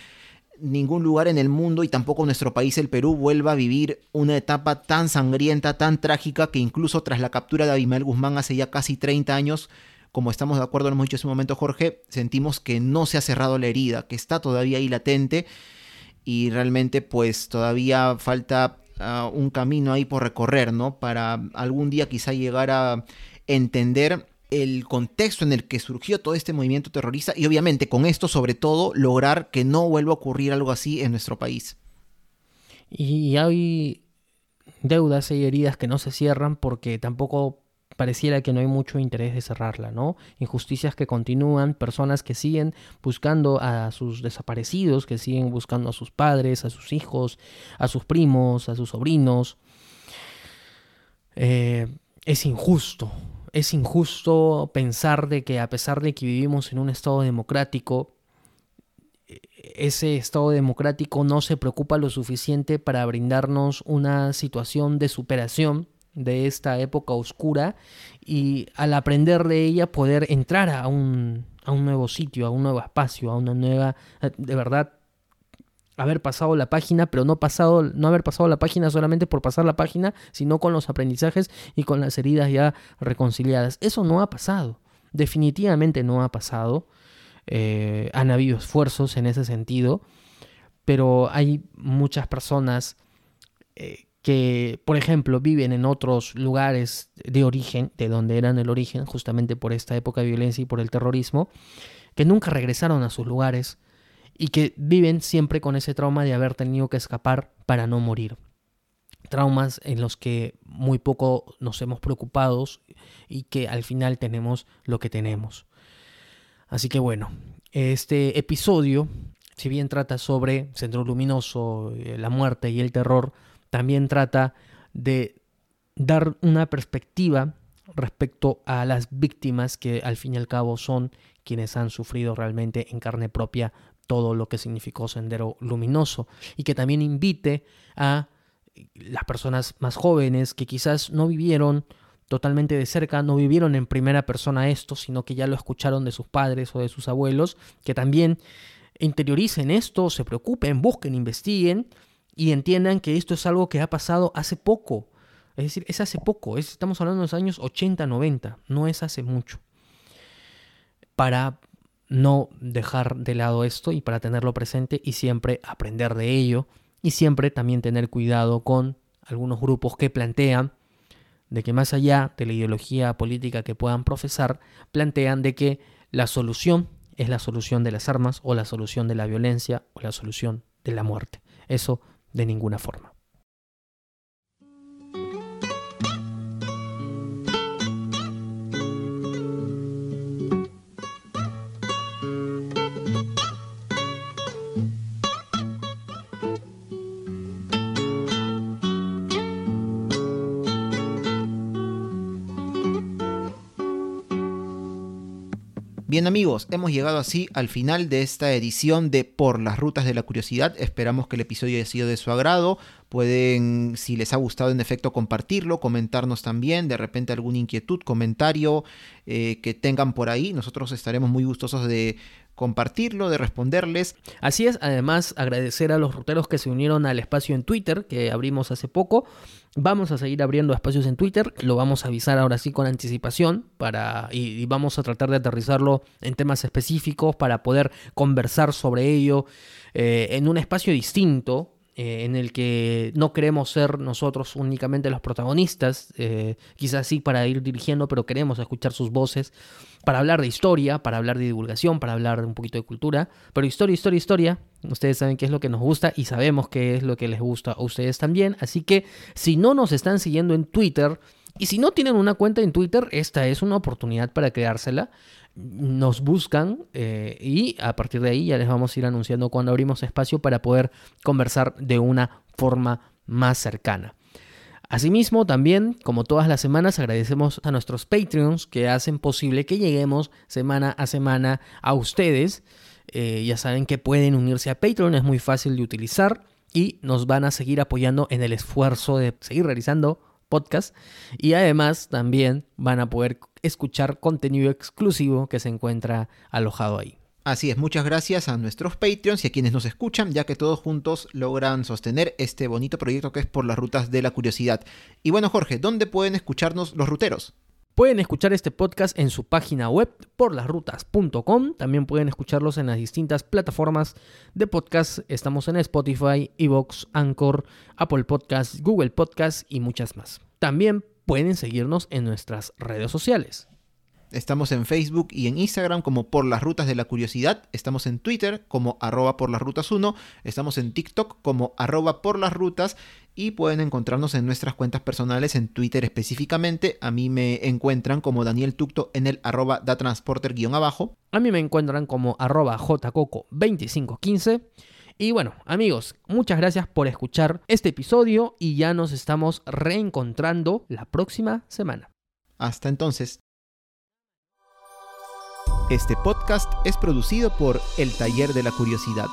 ningún lugar en el mundo y tampoco nuestro país, el Perú, vuelva a vivir una etapa tan sangrienta, tan trágica, que incluso tras la captura de Abimael Guzmán hace ya casi 30 años, como estamos de acuerdo, lo hemos dicho hace un momento, Jorge, sentimos que no se ha cerrado la herida, que está todavía ahí latente y realmente pues todavía falta ah, un camino ahí por recorrer, ¿no? Para algún día quizá llegar a entender el contexto en el que surgió todo este movimiento terrorista y obviamente con esto sobre todo lograr que no vuelva a ocurrir algo así en nuestro país. Y hay deudas y heridas que no se cierran porque tampoco pareciera que no hay mucho interés de cerrarla, ¿no? Injusticias que continúan, personas que siguen buscando a sus desaparecidos, que siguen buscando a sus padres, a sus hijos, a sus primos, a sus sobrinos. Eh, es injusto, es injusto pensar de que a pesar de que vivimos en un Estado democrático, ese Estado democrático no se preocupa lo suficiente para brindarnos una situación de superación de esta época oscura y al aprender de ella poder entrar a un, a un nuevo sitio, a un nuevo espacio, a una nueva, de verdad, haber pasado la página, pero no, pasado, no haber pasado la página solamente por pasar la página, sino con los aprendizajes y con las heridas ya reconciliadas. Eso no ha pasado, definitivamente no ha pasado. Eh, han habido esfuerzos en ese sentido, pero hay muchas personas eh, que, por ejemplo, viven en otros lugares de origen, de donde eran el origen, justamente por esta época de violencia y por el terrorismo, que nunca regresaron a sus lugares y que viven siempre con ese trauma de haber tenido que escapar para no morir. Traumas en los que muy poco nos hemos preocupado y que al final tenemos lo que tenemos. Así que bueno, este episodio, si bien trata sobre Centro Luminoso, eh, la muerte y el terror, también trata de dar una perspectiva respecto a las víctimas que al fin y al cabo son quienes han sufrido realmente en carne propia todo lo que significó Sendero Luminoso y que también invite a las personas más jóvenes que quizás no vivieron totalmente de cerca, no vivieron en primera persona esto, sino que ya lo escucharon de sus padres o de sus abuelos, que también interioricen esto, se preocupen, busquen, investiguen y entiendan que esto es algo que ha pasado hace poco. Es decir, es hace poco, estamos hablando de los años 80, 90, no es hace mucho. Para no dejar de lado esto y para tenerlo presente y siempre aprender de ello y siempre también tener cuidado con algunos grupos que plantean de que más allá de la ideología política que puedan profesar, plantean de que la solución es la solución de las armas o la solución de la violencia o la solución de la muerte. Eso de ninguna forma. Bien amigos, hemos llegado así al final de esta edición de Por las Rutas de la Curiosidad. Esperamos que el episodio haya sido de su agrado. Pueden, si les ha gustado en efecto, compartirlo, comentarnos también, de repente alguna inquietud, comentario eh, que tengan por ahí. Nosotros estaremos muy gustosos de compartirlo, de responderles. Así es, además agradecer a los ruteros que se unieron al espacio en Twitter que abrimos hace poco. Vamos a seguir abriendo espacios en Twitter, lo vamos a avisar ahora sí con anticipación para, y, vamos a tratar de aterrizarlo en temas específicos para poder conversar sobre ello eh, en un espacio distinto, eh, en el que no queremos ser nosotros únicamente los protagonistas, eh, quizás sí para ir dirigiendo, pero queremos escuchar sus voces, para hablar de historia, para hablar de divulgación, para hablar de un poquito de cultura, pero historia, historia, historia, ustedes saben qué es lo que nos gusta y sabemos qué es lo que les gusta a ustedes también, así que si no nos están siguiendo en Twitter, y si no tienen una cuenta en Twitter, esta es una oportunidad para creársela nos buscan eh, y a partir de ahí ya les vamos a ir anunciando cuando abrimos espacio para poder conversar de una forma más cercana. Asimismo, también, como todas las semanas, agradecemos a nuestros Patreons que hacen posible que lleguemos semana a semana a ustedes. Eh, ya saben que pueden unirse a Patreon, es muy fácil de utilizar y nos van a seguir apoyando en el esfuerzo de seguir realizando podcast y además también van a poder escuchar contenido exclusivo que se encuentra alojado ahí. Así es, muchas gracias a nuestros Patreons y a quienes nos escuchan, ya que todos juntos logran sostener este bonito proyecto que es por las rutas de la curiosidad. Y bueno, Jorge, ¿dónde pueden escucharnos los ruteros? Pueden escuchar este podcast en su página web porlasrutas.com. También pueden escucharlos en las distintas plataformas de podcast. Estamos en Spotify, Evox, Anchor, Apple Podcasts, Google Podcasts y muchas más. También pueden seguirnos en nuestras redes sociales. Estamos en Facebook y en Instagram como Por las Rutas de la Curiosidad. Estamos en Twitter como arroba por las rutas 1. Estamos en TikTok como arroba por las rutas. Y pueden encontrarnos en nuestras cuentas personales, en Twitter específicamente. A mí me encuentran como Daniel Tucto en el arroba datransporter guion abajo. A mí me encuentran como arroba jcoco2515. Y bueno, amigos, muchas gracias por escuchar este episodio y ya nos estamos reencontrando la próxima semana. Hasta entonces. Este podcast es producido por El Taller de la Curiosidad